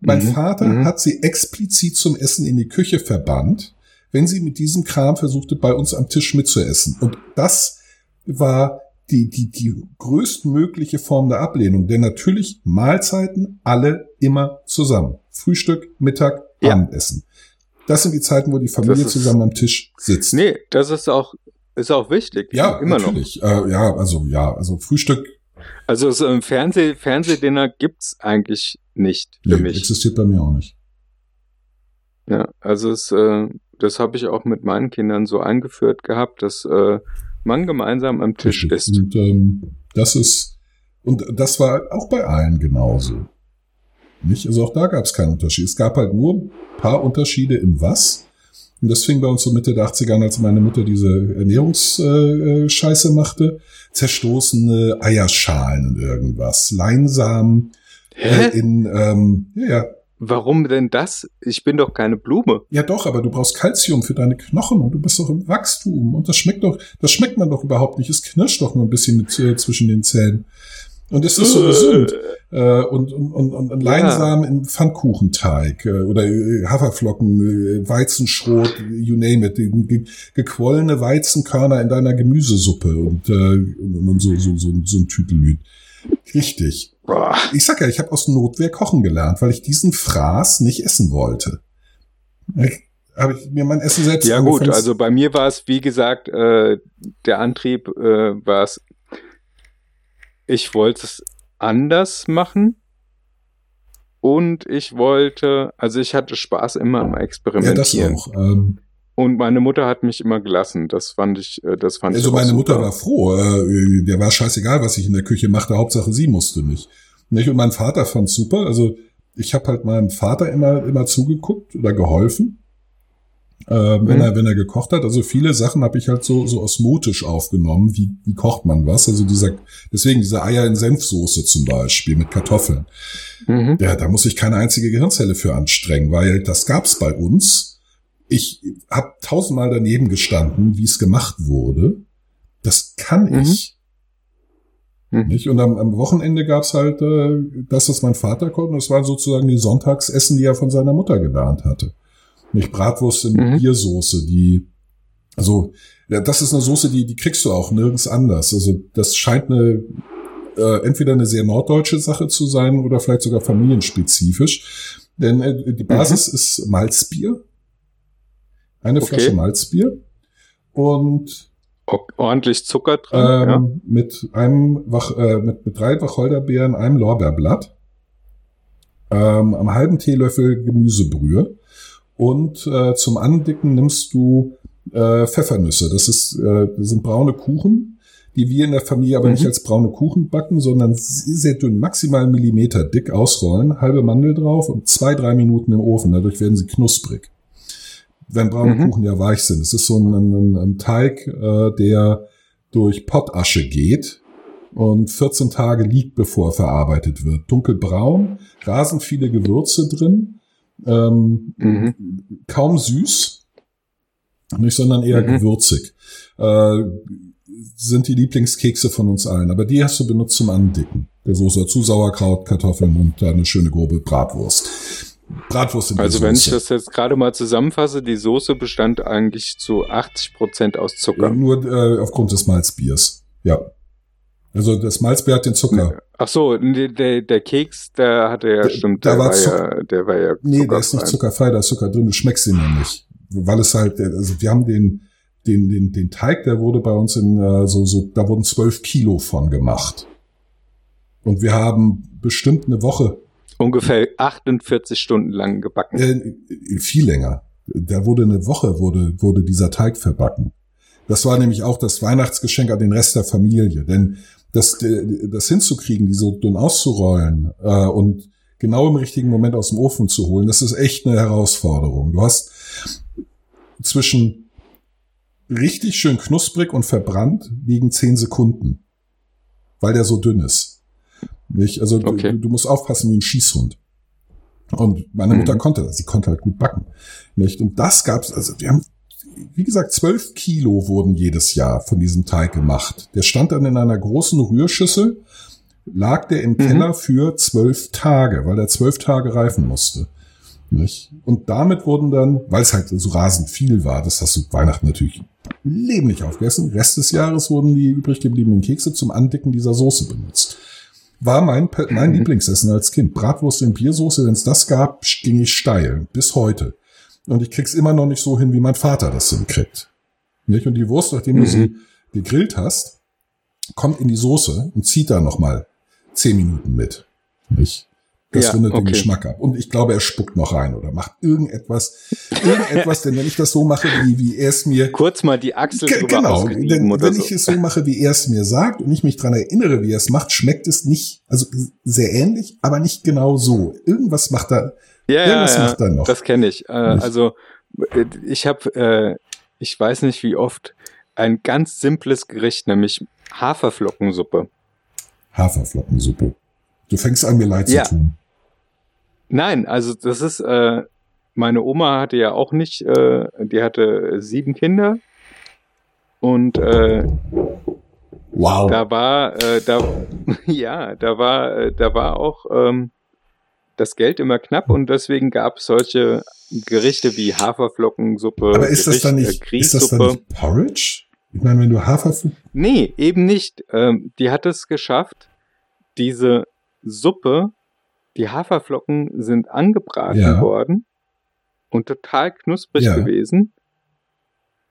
Mein Mhm, Vater mhm. hat sie explizit zum Essen in die Küche verbannt, wenn sie mit diesem Kram versuchte, bei uns am Tisch mitzuessen. Und das war die, die, die größtmögliche Form der Ablehnung. Denn natürlich Mahlzeiten alle immer zusammen. Frühstück, Mittag, Ja. Abendessen. Das sind die Zeiten, wo die Familie ist- zusammen am Tisch sitzt. Nee, das ist auch, ist auch wichtig. Ja, immer noch. natürlich. Äh, ja, also ja, also Frühstück Also so ein Fernseh, Fernsehdinner gibt's eigentlich nicht für nee, mich. existiert bei mir auch nicht. Ja, also es, äh, das habe ich auch mit meinen Kindern so eingeführt gehabt, dass äh, man gemeinsam am Tisch isst. Und ähm, das ist, und das war auch bei allen genauso. Nicht? Also auch da gab es keinen Unterschied. Es gab halt nur ein paar Unterschiede im Was. Und das fing bei uns so Mitte der 80er an, als meine Mutter diese Ernährungsscheiße äh, Scheiße machte. Zerstoßene Eierschalen und irgendwas. Leinsamen äh, in, ähm, ja, ja, Warum denn das? Ich bin doch keine Blume. Ja doch, aber du brauchst Kalzium für deine Knochen und du bist doch im Wachstum und das schmeckt doch, das schmeckt man doch überhaupt nicht. Es knirscht doch nur ein bisschen äh, zwischen den Zellen. Und es ist so gesund. Äh, und, und, und, und und Ja. Leinsamen im Pfannkuchenteig äh, oder äh, Haferflocken, äh, Weizenschrot, you name it, gequollene Weizenkörner in deiner Gemüsesuppe und, äh, und, und so, so, so, so ein Tütelüt. Richtig. Ich sag ja, ich habe aus Notwehr kochen gelernt, weil ich diesen Fraß nicht essen wollte. Habe ich mir mein Essen selbst Ja gut, also bei mir war es, wie gesagt, äh, der Antrieb äh, war es, ich wollte es anders machen und ich wollte, also ich hatte Spaß immer am ja, das Experimentieren. auch. Ähm, Und meine Mutter hat mich immer gelassen. Das fand ich, äh, das fand also ich auch meine Mutter war froh. Äh, der war scheißegal, was ich in der Küche machte. Hauptsache sie musste nicht. Nicht? Und mein Vater fand super. Also ich habe halt meinem Vater immer immer zugeguckt oder geholfen, äh, wenn Mhm. er wenn er gekocht hat. Also viele Sachen habe ich halt so so osmotisch aufgenommen. Wie wie kocht man was? Also dieser deswegen diese Eier in Senfsoße zum Beispiel mit Kartoffeln. Mhm. Ja, da muss ich keine einzige Gehirnzelle für anstrengen, weil das gab's bei uns. Ich habe tausendmal daneben gestanden, wie es gemacht wurde. Das kann Mhm. ich. Mhm. Nicht? Und am, am Wochenende gab's halt äh, das, was mein Vater konnte. Und das waren sozusagen die Sonntagsessen, die er von seiner Mutter gelernt hatte. Nicht Bratwurst in Mhm. Biersoße, die, also, ja, das ist eine Soße, die, die kriegst du auch nirgends anders. Also, das scheint eine, äh, entweder eine sehr norddeutsche Sache zu sein oder vielleicht sogar familienspezifisch. Denn äh, die Basis ist Malzbier. Eine Okay. Flasche Malzbier. Und Ordentlich Zucker drin. ähm, ja. mit einem Wach, äh, mit, mit drei Wacholderbeeren, einem Lorbeerblatt, ähm, einem halben Teelöffel Gemüsebrühe und äh, zum Andicken nimmst du äh, Pfeffernüsse. Das ist, äh, das sind braune Kuchen, die wir in der Familie aber Mhm. nicht als braune Kuchen backen, sondern sehr, sehr dünn, maximal einen Millimeter dick ausrollen, halbe Mandel drauf und zwei, drei Minuten im Ofen. Dadurch werden sie knusprig. Wenn braune Mhm. Kuchen ja weich sind. Es ist so ein, ein, ein Teig, äh, der durch Pottasche geht und 14 Tage liegt, bevor er verarbeitet wird. Dunkelbraun, rasend viele Gewürze drin, ähm, Mhm. kaum süß. nicht, sondern eher Mhm. gewürzig. Äh, sind die Lieblingskekse von uns allen. Aber die hast du benutzt zum Andicken. Der Soße dazu Sauerkraut, Kartoffeln und eine schöne grobe Bratwurst. Bratwurst in Also wenn ich das jetzt gerade mal zusammenfasse, die Soße bestand eigentlich zu 80 Prozent aus Zucker. Nur äh, aufgrund des Malzbiers. Ja. Also das Malzbier hat den Zucker. Ach so, der, der Keks, der hatte ja, Der- stimmt, der war war, ja, der war ja Nee, der ist nicht zuckerfrei. zuckerfrei, da ist Zucker drin, du schmeckst ihn ja nicht. Weil es halt, also wir haben den, den, den, den Teig, der wurde bei uns in äh, so, so, da wurden zwölf Kilo von gemacht. Und wir haben bestimmt eine Woche, Ungefähr 48 Stunden lang gebacken. äh, viel länger. Da wurde eine Woche, wurde, wurde dieser Teig verbacken. Das war nämlich auch das Weihnachtsgeschenk an den Rest der Familie. Denn das, äh, das hinzukriegen, die so dünn auszurollen äh, und genau im richtigen Moment aus dem Ofen zu holen, das ist echt eine Herausforderung. Du hast zwischen richtig schön knusprig und verbrannt liegen zehn Sekunden, weil der so dünn ist. Nicht? Also du- Okay. du, du musst aufpassen wie ein Schießhund. Und meine Mhm. Mutter konnte das, sie konnte halt gut backen. Nicht? Und das gab's, also wir haben, wie gesagt, zwölf Kilo wurden jedes Jahr von diesem Teig gemacht. Der stand dann in einer großen Rührschüssel, lag der im Mhm. Keller für zwölf Tage, weil er zwölf Tage reifen musste. Nicht? Und damit wurden dann, weil es halt so rasend viel war, das hast du Weihnachten natürlich lebendig aufgegessen, Rest des Jahres wurden die übrig gebliebenen Kekse zum Andicken dieser Soße benutzt. War mein, mein Mhm. Lieblingsessen als Kind. Bratwurst in Biersoße, wenn es das gab, ging ich steil. Bis heute. Und ich krieg's immer noch nicht so hin, wie mein Vater das hinkriegt. Nicht? Und die Wurst, nachdem du Mhm. sie gegrillt hast, kommt in die Soße und zieht da noch mal zehn Minuten mit. Nicht? Das Ja, rundet den okay. Geschmack ab. Und ich glaube, er spuckt noch rein oder macht irgendetwas, irgendetwas, denn wenn ich das so mache, wie, wie er es mir Kurz mal die Achsel drüber Genau, denn oder wenn so. ich es so mache, wie er es mir sagt und ich mich dran erinnere, wie er es macht, schmeckt es nicht, also sehr ähnlich, aber nicht genau so. Irgendwas macht er, ja, irgendwas ja, macht er noch. das kenne ich. Äh, also äh, ich habe, äh, ich weiß nicht wie oft, ein ganz simples Gericht, nämlich Haferflockensuppe. Haferflockensuppe. Du fängst an, mir leid Ja. zu tun. Nein, also das ist, äh, meine Oma hatte ja auch nicht, äh, die hatte sieben Kinder und äh, Wow. da war, äh, da, ja, da war, äh, da war auch ähm, das Geld immer knapp und deswegen gab es solche Gerichte wie Haferflockensuppe, aber ist das Gericht, dann äh, nicht, ist das dann nicht Porridge? Ich meine, wenn du Haferflocken, Nee, eben nicht. Ähm, die hat es geschafft, diese Suppe, die Haferflocken sind angebraten Ja. worden und total knusprig Ja. gewesen.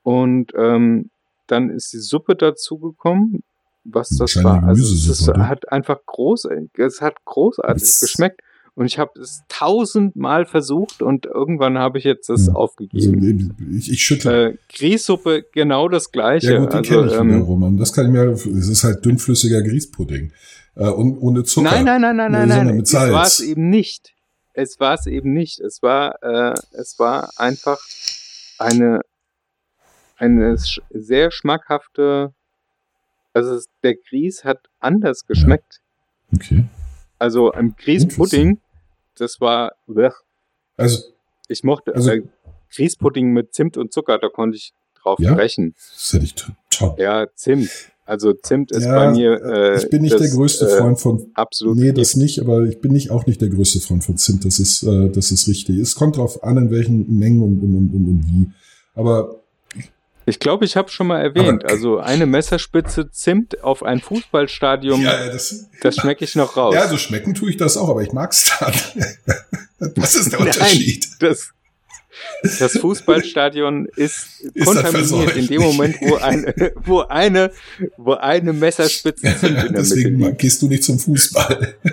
Und ähm, dann ist die Suppe dazugekommen. Was das war, also es hat einfach groß, es hat großartig Das- geschmeckt. Und ich habe es tausendmal versucht und irgendwann habe ich jetzt das Hm. also aufgegeben. ich, ich schüttle. Äh, Grießsuppe genau das gleiche. ja gut, die also, kenne ich ähm, wiederum. Und das kann ich mir, es ist halt dünnflüssiger Grießpudding. Äh, und ohne Zucker. Nein, nein, nein, nein, nein, nein. Es war es eben nicht. Es war es eben nicht. Es war, äh, es war einfach eine, eine sehr schmackhafte, also es, der Grieß hat anders geschmeckt. Okay. Also ein Grießpudding, das war, blech. Also, ich mochte, Also- äh, Grießpudding mit Zimt und Zucker, da konnte ich drauf Ja? brechen. das hätte ich top. Ja, Zimt. Also Zimt ist Ja, bei mir, äh, ich bin nicht das, der größte äh, Freund von Absolut. Nee, das nicht, aber ich bin nicht auch nicht der größte Freund von Zimt. Das ist, äh, das ist richtig. Es kommt drauf an, in welchen Mengen und, und, und, und, und wie. Aber Ich glaube, ich habe schon mal erwähnt, Aber- also eine Messerspitze Zimt auf ein Fußballstadion, ja, das, das schmecke ich noch raus. ja, so schmecken tue ich das auch, aber ich mag's dann. Was ist der Nein. Unterschied? das, das Fußballstadion ist, Ist kontaminiert in dem Moment, wo eine, wo eine, wo eine Messerspitze der Mitte Deswegen liegt. gehst du nicht zum Fußball.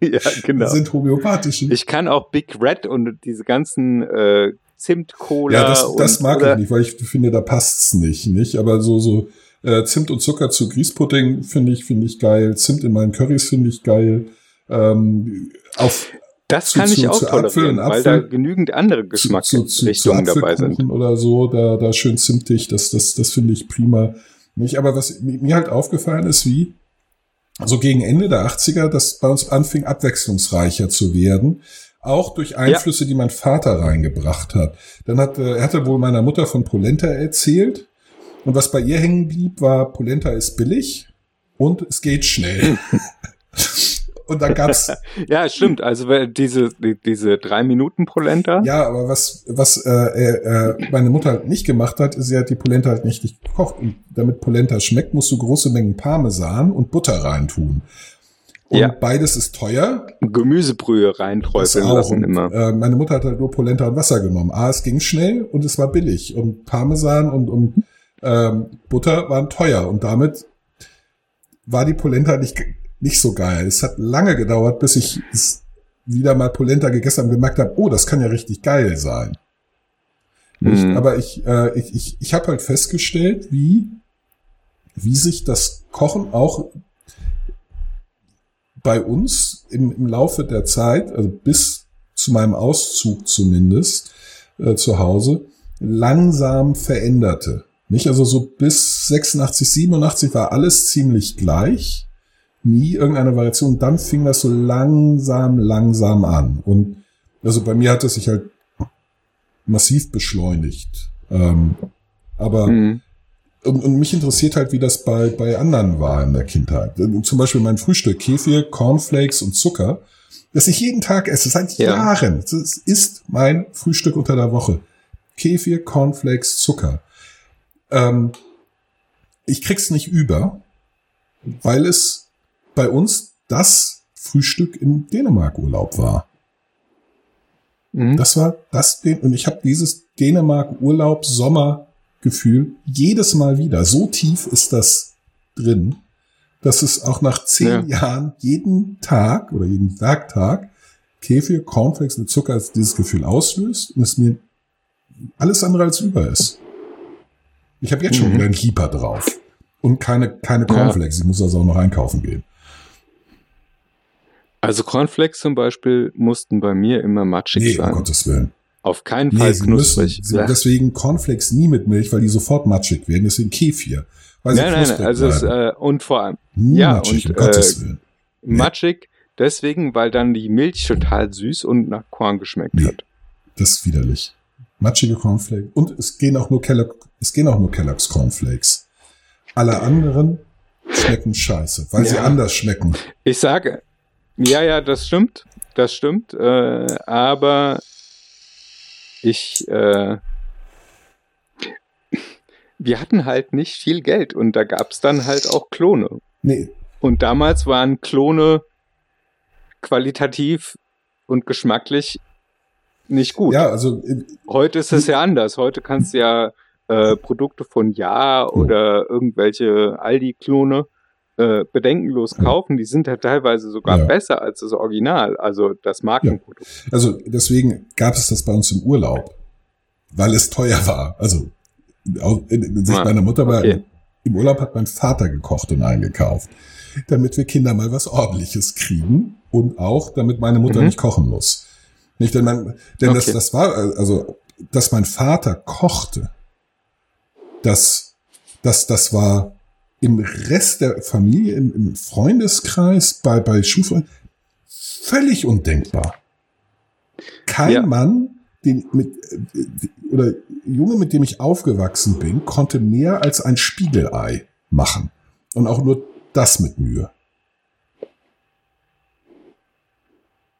Ja, genau. Das sind homöopathische. Ich kann auch Big Red und diese ganzen äh, Zimt-Cola ja, das, das und, mag oder, ich nicht, weil ich finde, da passt's nicht, nicht. Aber so so äh, Zimt und Zucker zu Grießpudding finde ich finde ich geil. Zimt in meinen Currys finde ich geil. Ähm, auf Das zu- kann ich zu- auch zu Apfel tolerieren, und weil da Apfel- genügend andere Geschmacksrichtungen dabei sind. Oder so, da, da schön zimtig, das, das, das finde ich prima. Nicht, aber was mir halt aufgefallen ist, wie so gegen Ende der 80er, das bei uns anfing abwechslungsreicher zu werden. Auch durch Einflüsse, ja. die mein Vater reingebracht hat. Dann hat äh, er hatte wohl meiner Mutter von Polenta erzählt. Und was bei ihr hängen blieb, war, Polenta ist billig und es geht schnell. Und dann gab's. ja, stimmt. Also diese, die, diese drei Minuten Polenta. Ja, aber was, was äh, äh, meine Mutter halt nicht gemacht hat, ist, sie hat die Polenta halt nicht gekocht. Und damit Polenta schmeckt, musst du große Mengen Parmesan und Butter reintun. Und ja. beides ist teuer. Gemüsebrühe reinträufeln lassen immer. Äh, meine Mutter hat halt nur Polenta und Wasser genommen. A, es ging schnell und es war billig. Und Parmesan und, und ähm, Butter waren teuer. Und damit war die Polenta nicht nicht so geil. Es hat lange gedauert, bis ich es wieder mal Polenta gegessen habe und gemerkt habe, oh, das kann ja richtig geil sein. Mhm. aber ich, äh, ich, ich, ich habe halt festgestellt, wie, wie sich das Kochen auch bei uns im, im Laufe der Zeit, also bis zu meinem Auszug zumindest äh, zu Hause, langsam veränderte. Nicht? Also so bis 86, 87 war alles ziemlich gleich nie irgendeine Variation. Dann fing das so langsam, langsam an. Und also bei mir hat es sich halt massiv beschleunigt. Ähm, aber mhm. und, und, mich interessiert halt, wie das bei, bei anderen war in der Kindheit. Zum Beispiel mein Frühstück, Kefir, Cornflakes und Zucker, das ich jeden Tag esse, seit ja. Jahren. Das ist mein Frühstück unter der Woche. Kefir, Cornflakes, Zucker. Ähm, ich krieg's nicht über, weil es bei uns das Frühstück im Dänemark-Urlaub war. Mhm. Das war das, und ich habe dieses Dänemark-Urlaub-Sommer-Gefühl jedes Mal wieder. So tief ist das drin, dass es auch nach zehn ja. Jahren jeden Tag oder jeden Werktag Kefir, Cornflakes mit Zucker dieses Gefühl auslöst und es mir alles andere als über ist. Ich habe jetzt schon mhm. wieder einen Keeper drauf. Und keine, keine Cornflakes. Ja. Ich muss also auch noch einkaufen gehen. Also Cornflakes zum Beispiel mussten bei mir immer matschig nee, sein. um Gottes Willen. Auf keinen Fall nee, knusprig. Müssen, ja. Deswegen Cornflakes nie mit Milch, weil die sofort matschig werden. Deswegen Kefir. Weil nein, nein, nein, also es, äh, und vor allem nie ja, matschig, und, um Gottes äh, Willen. Nee. Matschig deswegen, weil dann die Milch total süß und nach Korn geschmeckt nee, hat. Das ist widerlich. Matschige Cornflakes. Und es gehen auch nur Kellogg, es gehen auch nur Kellogg's Cornflakes. Alle anderen schmecken scheiße, weil ja. sie anders schmecken. Ich sage, ja, ja, das stimmt. Das stimmt. Äh, aber ich, äh, wir hatten halt nicht viel Geld und da gab es dann halt auch Klone. Nee. Und damals waren Klone qualitativ und geschmacklich nicht gut. Ja, also äh, heute ist es ja anders. Heute kannst du ja äh, Produkte von Ja oder irgendwelche Aldi-Klone äh, bedenkenlos kaufen. Die sind ja teilweise sogar ja. besser als das Original, also das Markenprodukt. Ja. Also deswegen gab es das bei uns im Urlaub, weil es teuer war. Also Sicht ah, meiner Mutter war okay. im Urlaub hat mein Vater gekocht und eingekauft, damit wir Kinder mal was Ordentliches kriegen und auch damit meine Mutter mhm. nicht kochen muss. Nicht, denn, man, denn okay. das, das war also, dass mein Vater kochte, das, das, das war im Rest der Familie, im, im Freundeskreis, bei, bei Schulfreunden, völlig undenkbar. Kein ja. Mann, den mit, oder Junge, mit dem ich aufgewachsen bin, konnte mehr als ein Spiegelei machen. Und auch nur das mit Mühe.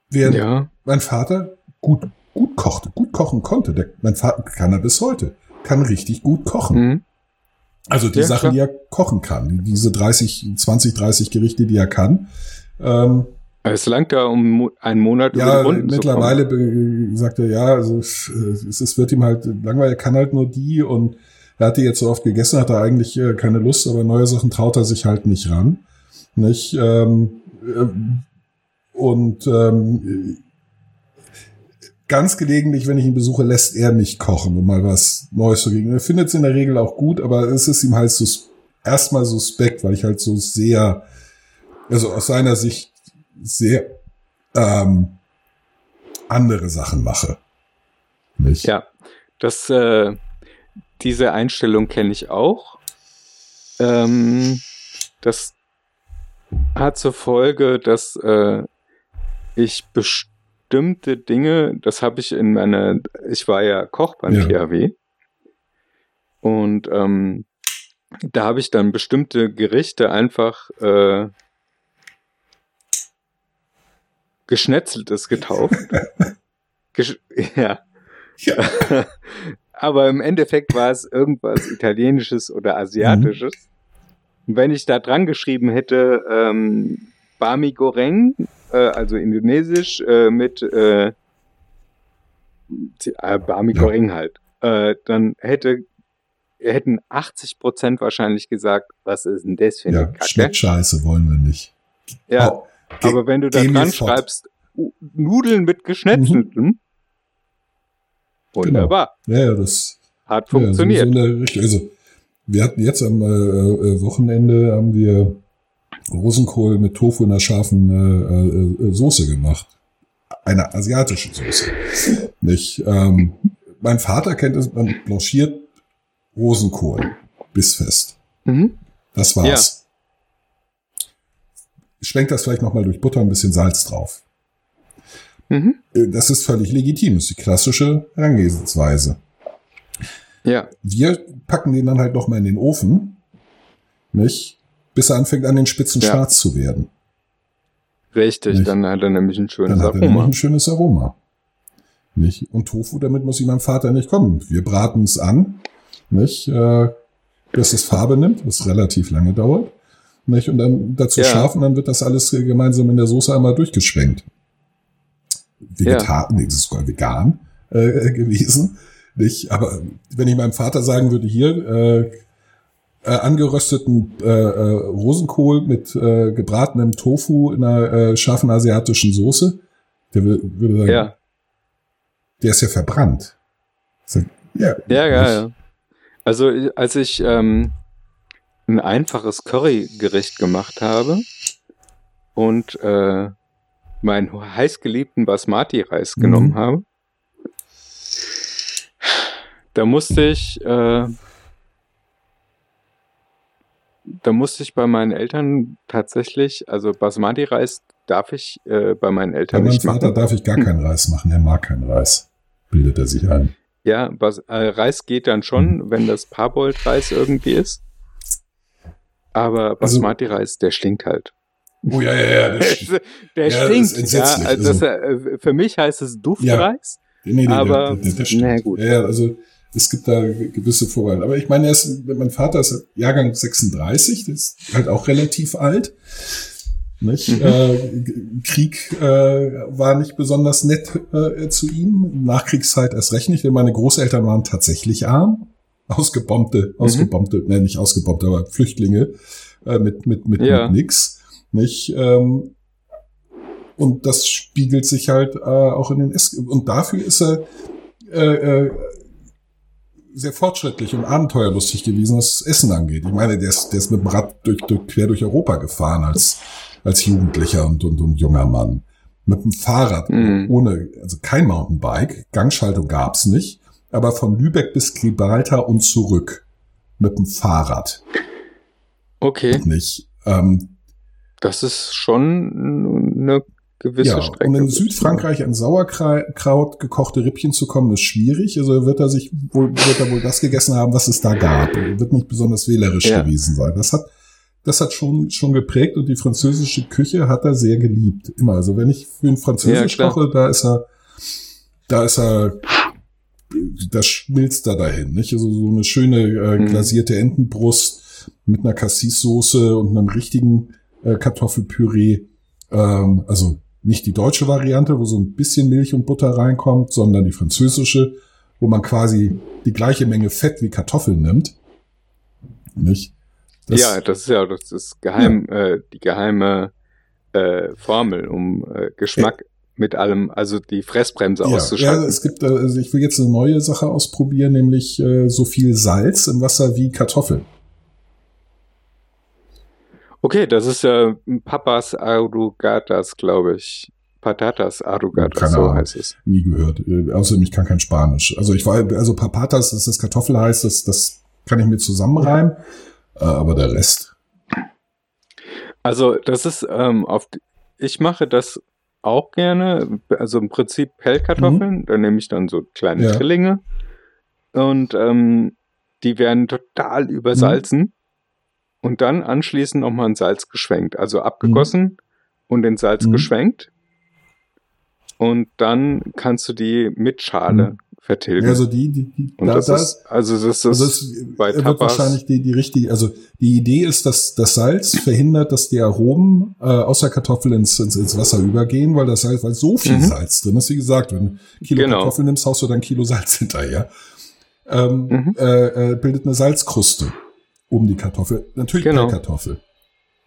Während ja. mein Vater gut, gut kochte, gut kochen konnte. Der, mein Vater kann er bis heute. Kann richtig gut kochen. Mhm. Also die ja, Sachen, klar. die er kochen kann. Diese 30, 20, 30 Gerichte, die er kann. Ähm, es langt da um einen Monat ja, mittlerweile sagt er, ja, also es, es wird ihm halt langweilig, er kann halt nur die und er hat die jetzt so oft gegessen, hat er eigentlich äh, keine Lust, aber neue Sachen traut er sich halt nicht ran. Nicht? Ähm, äh, und ähm, ganz gelegentlich, wenn ich ihn besuche, lässt er mich kochen, um mal was Neues zu kriegen. Er findet es in der Regel auch gut, aber es ist ihm halt so erstmal suspekt, weil ich halt so sehr, also aus seiner Sicht sehr ähm, andere Sachen mache. Nicht? Ja, das, äh, diese Einstellung kenne ich auch. Ähm, das hat zur Folge, dass äh, ich bestimmt bestimmte Dinge, das habe ich in meiner, ich war ja Koch beim Ja. THW und ähm, da habe ich dann bestimmte Gerichte einfach äh, geschnetzeltes getauft. Gesch ja. Ja. Aber im Endeffekt war es irgendwas Italienisches oder Asiatisches. Und wenn ich da dran geschrieben hätte, ähm, Bami Goreng, äh, also indonesisch, äh, mit äh, äh, Bami Ja. Goreng halt, äh, dann hätte hätten 80 Prozent wahrscheinlich gesagt, was ist denn das für eine Ja, Kacke? Schnittscheiße wollen wir nicht. Ja, Oh, aber wenn du da dran schreibst, Nudeln mit geschnetzeltem, wunderbar, Ja, ja, das hat Ja, funktioniert. Richtung. Also, wir hatten jetzt am äh, äh, Wochenende haben wir Rosenkohl mit Tofu in einer scharfen äh, äh, Soße gemacht. Eine asiatische Soße. Nicht? Ähm, mein Vater kennt es, man blanchiert Rosenkohl bissfest. Mhm. Das war's. Schwenkt das vielleicht nochmal durch Butter, ein bisschen Salz drauf. Mhm. Äh, Das ist völlig legitim. Das ist die klassische Herangehensweise. Ja, Wir packen den dann halt noch mal in den Ofen, nicht? Bis er anfängt an den Spitzen Ja. schwarz zu werden. richtig, Nicht? dann hat er nämlich ein schönes Dann hat er nämlich Aroma. ein schönes Aroma. Nicht? Und Tofu, damit muss ich meinem Vater nicht kommen. Wir braten es an, nicht? Äh, bis es Farbe nimmt, was relativ lange dauert. Nicht? Und dann dazu Ja. scharf und dann wird das alles äh, gemeinsam in der Soße einmal durchgeschwenkt. Vegetar, nee, das ist sogar vegan äh, gewesen. Nicht? Aber wenn ich meinem Vater sagen würde, hier, äh, äh, angerösteten äh, äh, Rosenkohl mit äh, gebratenem Tofu in einer äh, scharfen asiatischen Soße, der wür- würde sagen, Ja, der ist ja verbrannt. Sag, ja, ja, ja, ja. Also äh, als ich ähm, ein einfaches Currygericht gemacht habe und äh, meinen heißgeliebten Basmati-Reis Mhm. genommen habe, da musste ich äh, da musste ich bei meinen Eltern tatsächlich, also Basmati-Reis darf ich äh, bei meinen Bei Eltern meinem nicht Vater machen. darf ich gar keinen Reis machen, er mag keinen Reis. Bildet er sich ein. Ja, Bas äh, Reis geht dann Mhm. schon, wenn das Parboiled-Reis irgendwie ist. Aber Also- Basmati-Reis, der stinkt halt. Oh ja, ja, ja. Das, der Ja, das stinkt. entsetzlich. Ja, also das, Also- äh, für mich heißt es Duftreis. nee, nee, Aber, der, der, der stimmt. na gut. Ja, ja, also es gibt da gewisse Vorwahl. Aber ich meine, er ist, mein Vater ist Jahrgang 36, das ist halt auch relativ alt. Nicht? Mhm. Äh, Krieg äh, war nicht besonders nett äh, zu ihm. Nachkriegszeit erst recht nicht, denn meine Großeltern waren tatsächlich arm. Ausgebombte, Mhm. ausgebombte, ne, nicht ausgebombte, aber Flüchtlinge äh, mit, mit, mit, Ja. mit nix. Nicht? Ähm, und das spiegelt sich halt äh, auch in den Ess und dafür ist er äh, äh, sehr fortschrittlich und abenteuerlustig gewesen, was Essen angeht. Ich meine, der ist, der ist mit dem Rad durch, durch, quer durch Europa gefahren als, als Jugendlicher und, und, und junger Mann. Mit dem Fahrrad, Mhm. ohne, also kein Mountainbike, Gangschaltung gab's nicht, aber von Lübeck bis Gibraltar und zurück mit dem Fahrrad Okay, nicht. Ähm, das ist schon eine gewisse ja, Strecke. und in Südfrankreich an Sauerkraut gekochte Rippchen zu kommen, ist schwierig. Also wird er sich wohl, wird er wohl das gegessen haben, was es da gab. Er Wird nicht besonders wählerisch Ja. gewesen sein. Das hat, das hat schon, schon geprägt und die französische Küche hat er sehr geliebt. Immer. Also wenn ich für ihn Französisch Ja, koche, da ist er, da ist er, das schmilzt da dahin, nicht? Also so eine schöne äh, Mhm. glasierte Entenbrust mit einer Cassis-Soße und einem richtigen äh, Kartoffelpüree. Ähm, also nicht die deutsche Variante, wo so ein bisschen Milch und Butter reinkommt, sondern die französische, wo man quasi die gleiche Menge Fett wie Kartoffeln nimmt. Nicht? Das- ja, das ist ja das ist geheim, äh, die geheime äh, Formel, um äh, Geschmack mit allem, also die Fressbremse ja, ja, auszuschalten. es gibt, äh, also ich will jetzt eine neue Sache ausprobieren, nämlich äh, so viel Salz im Wasser wie Kartoffeln. Okay, das ist ja Papas Arugatas, glaube ich. Patatas Arugatas, Keine so Ahnung. heißt es. Nie gehört. Äh, außerdem ich kann kein Spanisch. Also ich war, also Papatas, das Kartoffel heißt, das, das kann ich mir zusammenreimen. Äh, aber der Rest. Also das ist ähm, auf, ich mache das auch gerne, also im Prinzip Pellkartoffeln, da nehme ich dann so kleine Ja. Trillinge und ähm, die werden total übersalzen und dann anschließend nochmal in Salz geschwenkt, also abgegossen und in Salz Mhm. geschwenkt und dann kannst du die mit Schale Mhm. vertilgen. Also die, die, die und da, das da ist, also das ist, also es bei wird Tapas- wahrscheinlich die, die richtige, also die Idee ist, dass das Salz verhindert, dass die Aromen äh, aus der Kartoffel ins, ins, ins Wasser übergehen, weil das Salz, weil so viel Mhm. Salz drin ist, wie gesagt, wenn du ein Kilo Genau. Kartoffel nimmst, haust du dann ein Kilo Salz hinterher. Ähm, Mhm. äh, äh, bildet eine Salzkruste um die Kartoffel. Natürlich Genau. Pellkartoffel.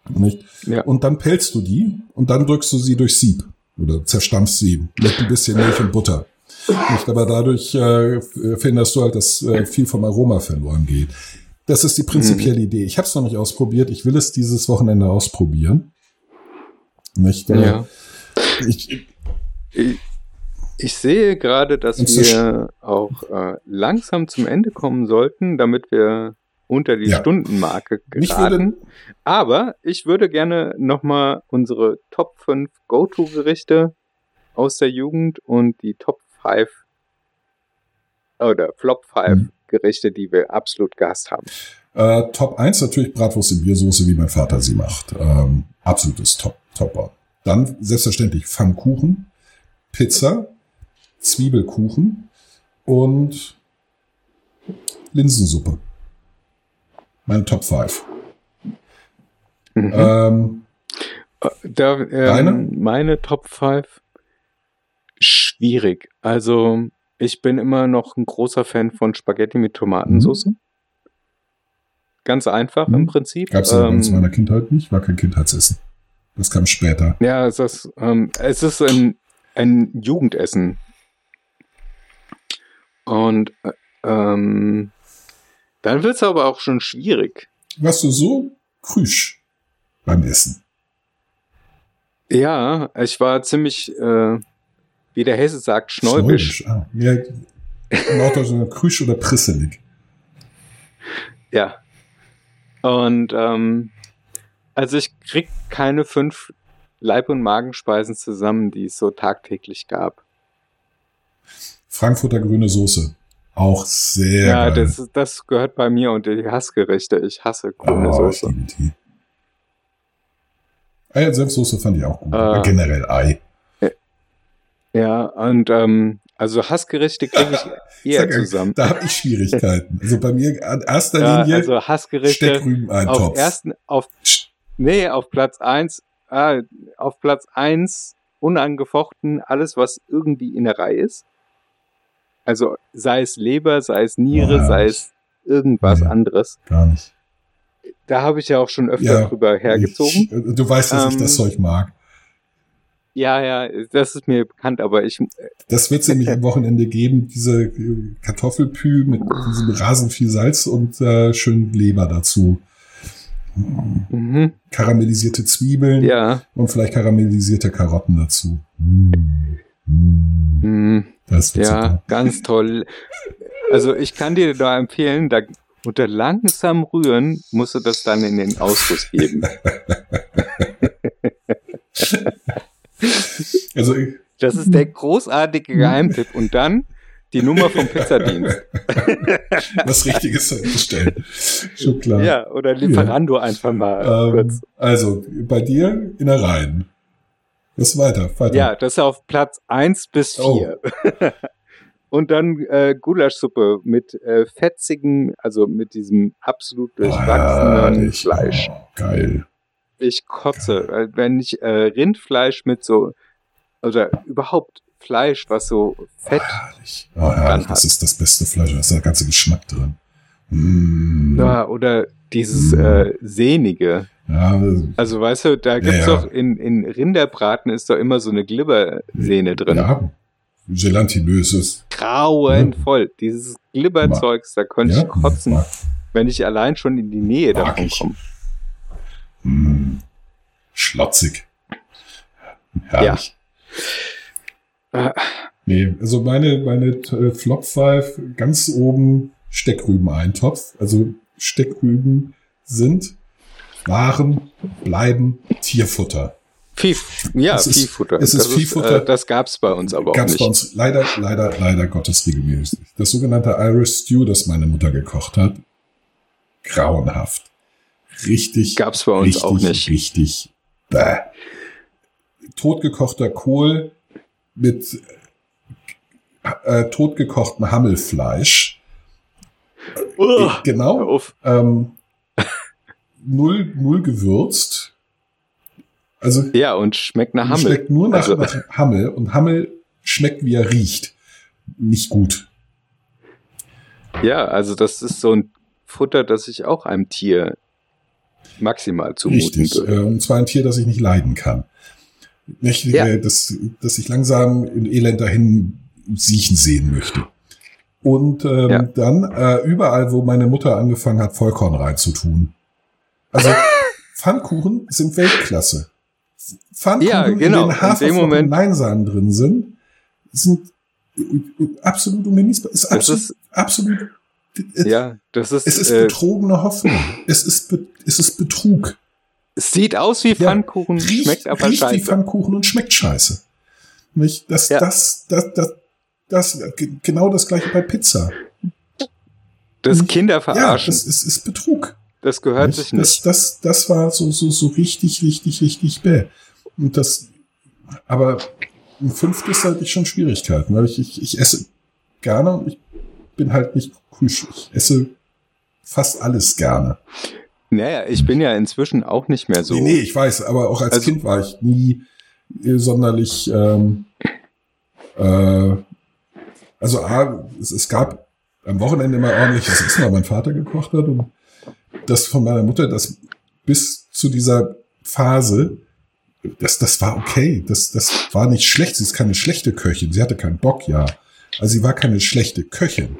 Nicht? ja. Und dann pelzt du die und dann drückst du sie durch Sieb oder zerstampfst sie mit ein bisschen Milch und Butter. Nicht, aber dadurch äh, findest du halt, dass äh, viel vom Aroma verloren geht. Das ist die prinzipielle Idee. Ich habe es noch nicht ausprobiert. Ich will es dieses Wochenende ausprobieren. Nicht? Äh, ja. ich, Ich, ich sehe gerade, dass wir auch äh, langsam zum Ende kommen sollten, damit wir unter die Ja. Stundenmarke geraten. Aber ich würde gerne nochmal unsere Top 5 Go-To-Gerichte aus der Jugend und die Top 5 oder Flop 5 Mhm. Gerichte, die wir absolut gehasst haben. Äh, Top 1 natürlich Bratwurst in Biersoße, wie mein Vater sie macht. Ähm, absolutes Top, Topper. Dann selbstverständlich Pfannkuchen, Pizza, Zwiebelkuchen und Linsensuppe. Meine Top 5. Mhm. Ähm, Da, ähm, Deine? Meine Top 5? Schwierig. Also, ich bin immer noch ein großer Fan von Spaghetti mit Tomatensauce. Ganz einfach im Mhm. Prinzip. Gab's ja bei uns in Ähm, meiner Kindheit nicht, war kein Kindheitsessen. Das kam später. ja, es ist, ähm, es ist ein, ein Jugendessen. Und äh, ähm, dann wird es aber auch schon schwierig. Warst du so krüsch beim Essen? Ja, ich war ziemlich, äh, wie der Hesse sagt, schnäubisch. Schnäubisch, Ah, ja, im Norddeutschland krüsch oder prisselig. Ja. Und ähm, also ich krieg keine fünf Leib- und Magenspeisen zusammen, die es so tagtäglich gab. Frankfurter grüne Soße. Auch sehr Ja, geil. das, das gehört bei mir und die Hassgerichte. Ich hasse grüne oh, ich Soße. liebe die. Ei und Senfsoße fand ich auch gut. Äh. generell Ei. Ja, und ähm, also Hassgerichte kriege ich eher Sag, zusammen. Da habe ich Schwierigkeiten. Also bei mir an erster Ja, Linie also Hassgerichte Steckrübeneintopf. auf ersten, auf nee, auf Platz eins, ah, auf Platz eins unangefochten alles, was irgendwie Innerei ist. Also sei es Leber, sei es Niere, Ja. sei es irgendwas Ja. anderes. Gar nicht. Da habe ich ja auch schon öfter Ja, drüber hergezogen. Ich, du weißt, dass ich Ähm, das Zeug mag. Ja, ja, das ist mir bekannt, aber ich, Das wird es nämlich am Wochenende geben, diese Kartoffelpü mit diesem Rasen viel Salz und äh, schön Leber dazu. mhm, Karamellisierte Zwiebeln ja, und vielleicht karamellisierte Karotten dazu. Mm. Mm. mhm, Das ja, super. ganz toll. Also ich kann dir da empfehlen, da unter langsam rühren musst du das dann in den Ausguss geben. Also Das ist der großartige Geheimtipp. Und dann die Nummer vom Pizzadienst. was Richtiges bestellen. Schon klar. Ja, oder Lieferando einfach mal Ähm, also, bei dir Innereien. Was weiter? weiter. Ja, das ist auf Platz 1 bis Oh. 4. Und dann äh, Gulaschsuppe mit äh, fetzigen, also mit diesem absolut durchwachsenen Herrlich. Fleisch. Oh, geil. Ich kotze, weil wenn ich äh, Rindfleisch mit so, oder überhaupt Fleisch, was so fett, Herrlich. Oh, herrlich. Das hat. ist das beste Fleisch. Da ist der ganze Geschmack drin. Mm. ja, oder dieses Mhm. äh, sehnige. Ja, Also weißt du, da gibt's ja. doch in, in Rinderbraten ist doch immer so eine Glibbersehne drin. ja. Gelatinöses. Grauenvoll. Dieses Glibberzeugs, da könnte Ja, ich kotzen, mag- wenn ich allein schon in die Nähe Mag davon komme. Mm. Schlotzig. Herrlich. Äh, Nee, also meine, meine äh, Flop 5 ganz oben Steckrüben-Eintopf. Also Steckrüben sind, waren, bleiben Tierfutter. Vieh, ja, Es ist- Viehfutter. es ist das Viehfutter. äh, das gab's bei uns aber auch Gab's nicht. bei uns leider, leider, leider Gottes regelmäßig. Das sogenannte Irish Stew, das meine Mutter gekocht hat, grauenhaft. Richtig. Gab's bei uns richtig, auch nicht. Richtig. Bäh. Totgekochter Kohl mit äh, totgekochtem Hammelfleisch. Uah, genau. Ähm, null, null gewürzt. Also Ja, und schmeckt nach Hammel. schmeckt nur nach, Also- nach Hammel und Hammel schmeckt wie er riecht. Nicht gut. Ja, also das ist so ein Futter, das ich auch einem Tier maximal zumuten Richtig. würde. Äh, Und zwar ein Tier, das ich nicht leiden kann. Nicht, Ja. äh, das, das ich langsam in Elend dahin siechen sehen möchte. Und ähm, Ja. dann äh, überall, wo meine Mutter angefangen hat, Vollkorn reinzutun. Also Pfannkuchen sind Weltklasse. Pfannkuchen, Ja, genau. in denen Haferflocken und Leinsamen drin sind, sind absolut ungenießbar. Ist absolut, ist, absolut äh, ja, das ist, es ist äh, betrogene Hoffnung. Es ist, es ist Betrug. es sieht aus wie Ja, Pfannkuchen, Riecht, schmeckt aber riecht wie scheiße. Pfannkuchen und schmeckt scheiße. Nicht? Das, Ja. das, das, das, das, ge- genau das gleiche bei Pizza. Das Kinder Ja, verarschen, das ist, ist Betrug. Das gehört nicht? sich Das, nicht. das, das war so, so, so richtig, richtig, richtig bäh. Und das, aber ein fünftes hatte ich schon Schwierigkeiten, weil ich, ich, ich esse gerne und ich bin halt nicht Kusch. Ich esse fast alles gerne. Naja, ich bin ja inzwischen auch nicht mehr so. Nee, nee, ich weiß, aber auch als Also- Kind war ich nie äh, sonderlich, ähm, äh, also A, es, es gab am Wochenende immer ordentliches Essen, weil mein Vater gekocht hat und das von meiner Mutter, das bis zu dieser Phase, das, das war okay, das, das war nicht schlecht, sie ist keine schlechte Köchin, sie hatte keinen Bock, ja, also sie war keine schlechte Köchin,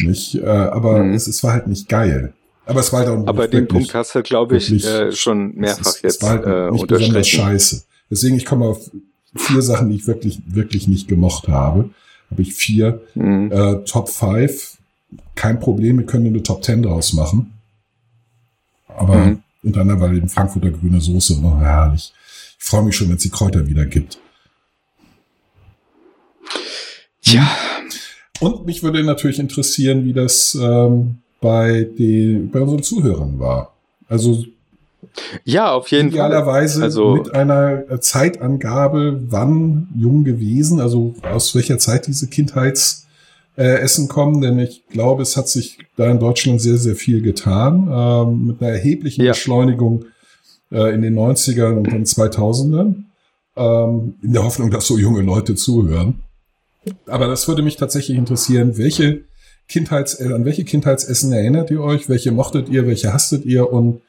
nicht, äh, aber Mhm. es, es war halt nicht geil. Aber es war halt auch aber den Punkt hast du, glaube ich, wirklich- äh, schon mehrfach es ist, jetzt es war halt äh, nicht besonders scheiße. Deswegen, ich komme auf vier Sachen, die ich wirklich, wirklich nicht gemocht habe. Habe ich vier. Mhm. Äh, Top 5, kein Problem, wir können eine Top 10 draus machen. Aber Mhm. unter anderem, weil eben Frankfurter grüne Soße, oh, herrlich. Ich freue mich schon, wenn es die Kräuter wieder gibt. Ja, Und mich würde natürlich interessieren, wie das ähm, bei, den, bei unseren Zuhörern war. Also ja, auf jeden Fall. idealerweise Also- mit einer Zeitangabe, wann jung gewesen, also aus welcher Zeit diese Kindheitsessen äh, Essen kommen, denn ich glaube, es hat sich da in Deutschland sehr, sehr viel getan, ähm, mit einer erheblichen Ja. Beschleunigung äh, in den 90ern und den 2000ern, ähm, in der Hoffnung, dass so junge Leute zuhören. Aber das würde mich tatsächlich interessieren, welche Kindheits, äh, an welche Kindheitsessen erinnert ihr euch, welche mochtet ihr, welche hasstet ihr und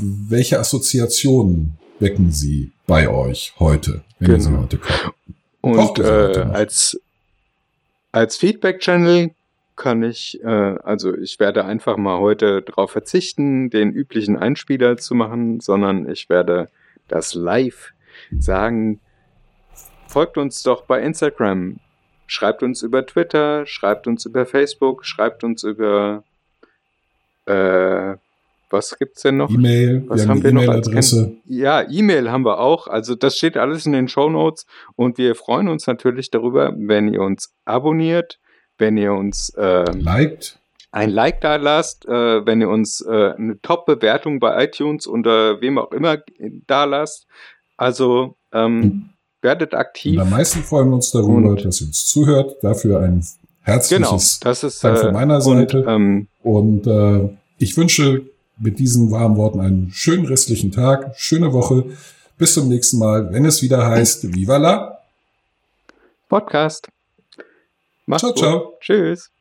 welche Assoziationen wecken sie bei euch heute, wenn ihr sie Genau. heute kocht? Und äh, als, als Feedback-Channel kann ich, äh, also ich werde einfach mal heute darauf verzichten, den üblichen Einspieler zu machen, sondern ich werde das live sagen. Folgt uns doch bei Instagram, schreibt uns über Twitter, schreibt uns über Facebook, schreibt uns über äh, was gibt's denn noch? E-Mail, Was wir haben haben wir eine noch als E-Mail-Adresse. Ja, E-Mail haben wir auch. Also das steht alles in den Show Notes und wir freuen uns natürlich darüber, wenn ihr uns abonniert, wenn ihr uns äh, Liked. ein Like da lasst, äh, wenn ihr uns äh, eine Top-Bewertung bei iTunes oder wem auch immer da lasst. Also ähm, werdet Und aktiv. am meisten freuen wir uns darüber, Und- dass ihr uns zuhört. Dafür ein Genau, herzliches das ist Dank von äh, meiner und, Seite. ähm, Und äh, ich wünsche mit diesen warmen Worten einen schönen restlichen Tag, schöne Woche. Bis zum nächsten Mal, wenn es wieder heißt Viva la. Podcast. Macht's Ciao, gut. ciao. Tschüss.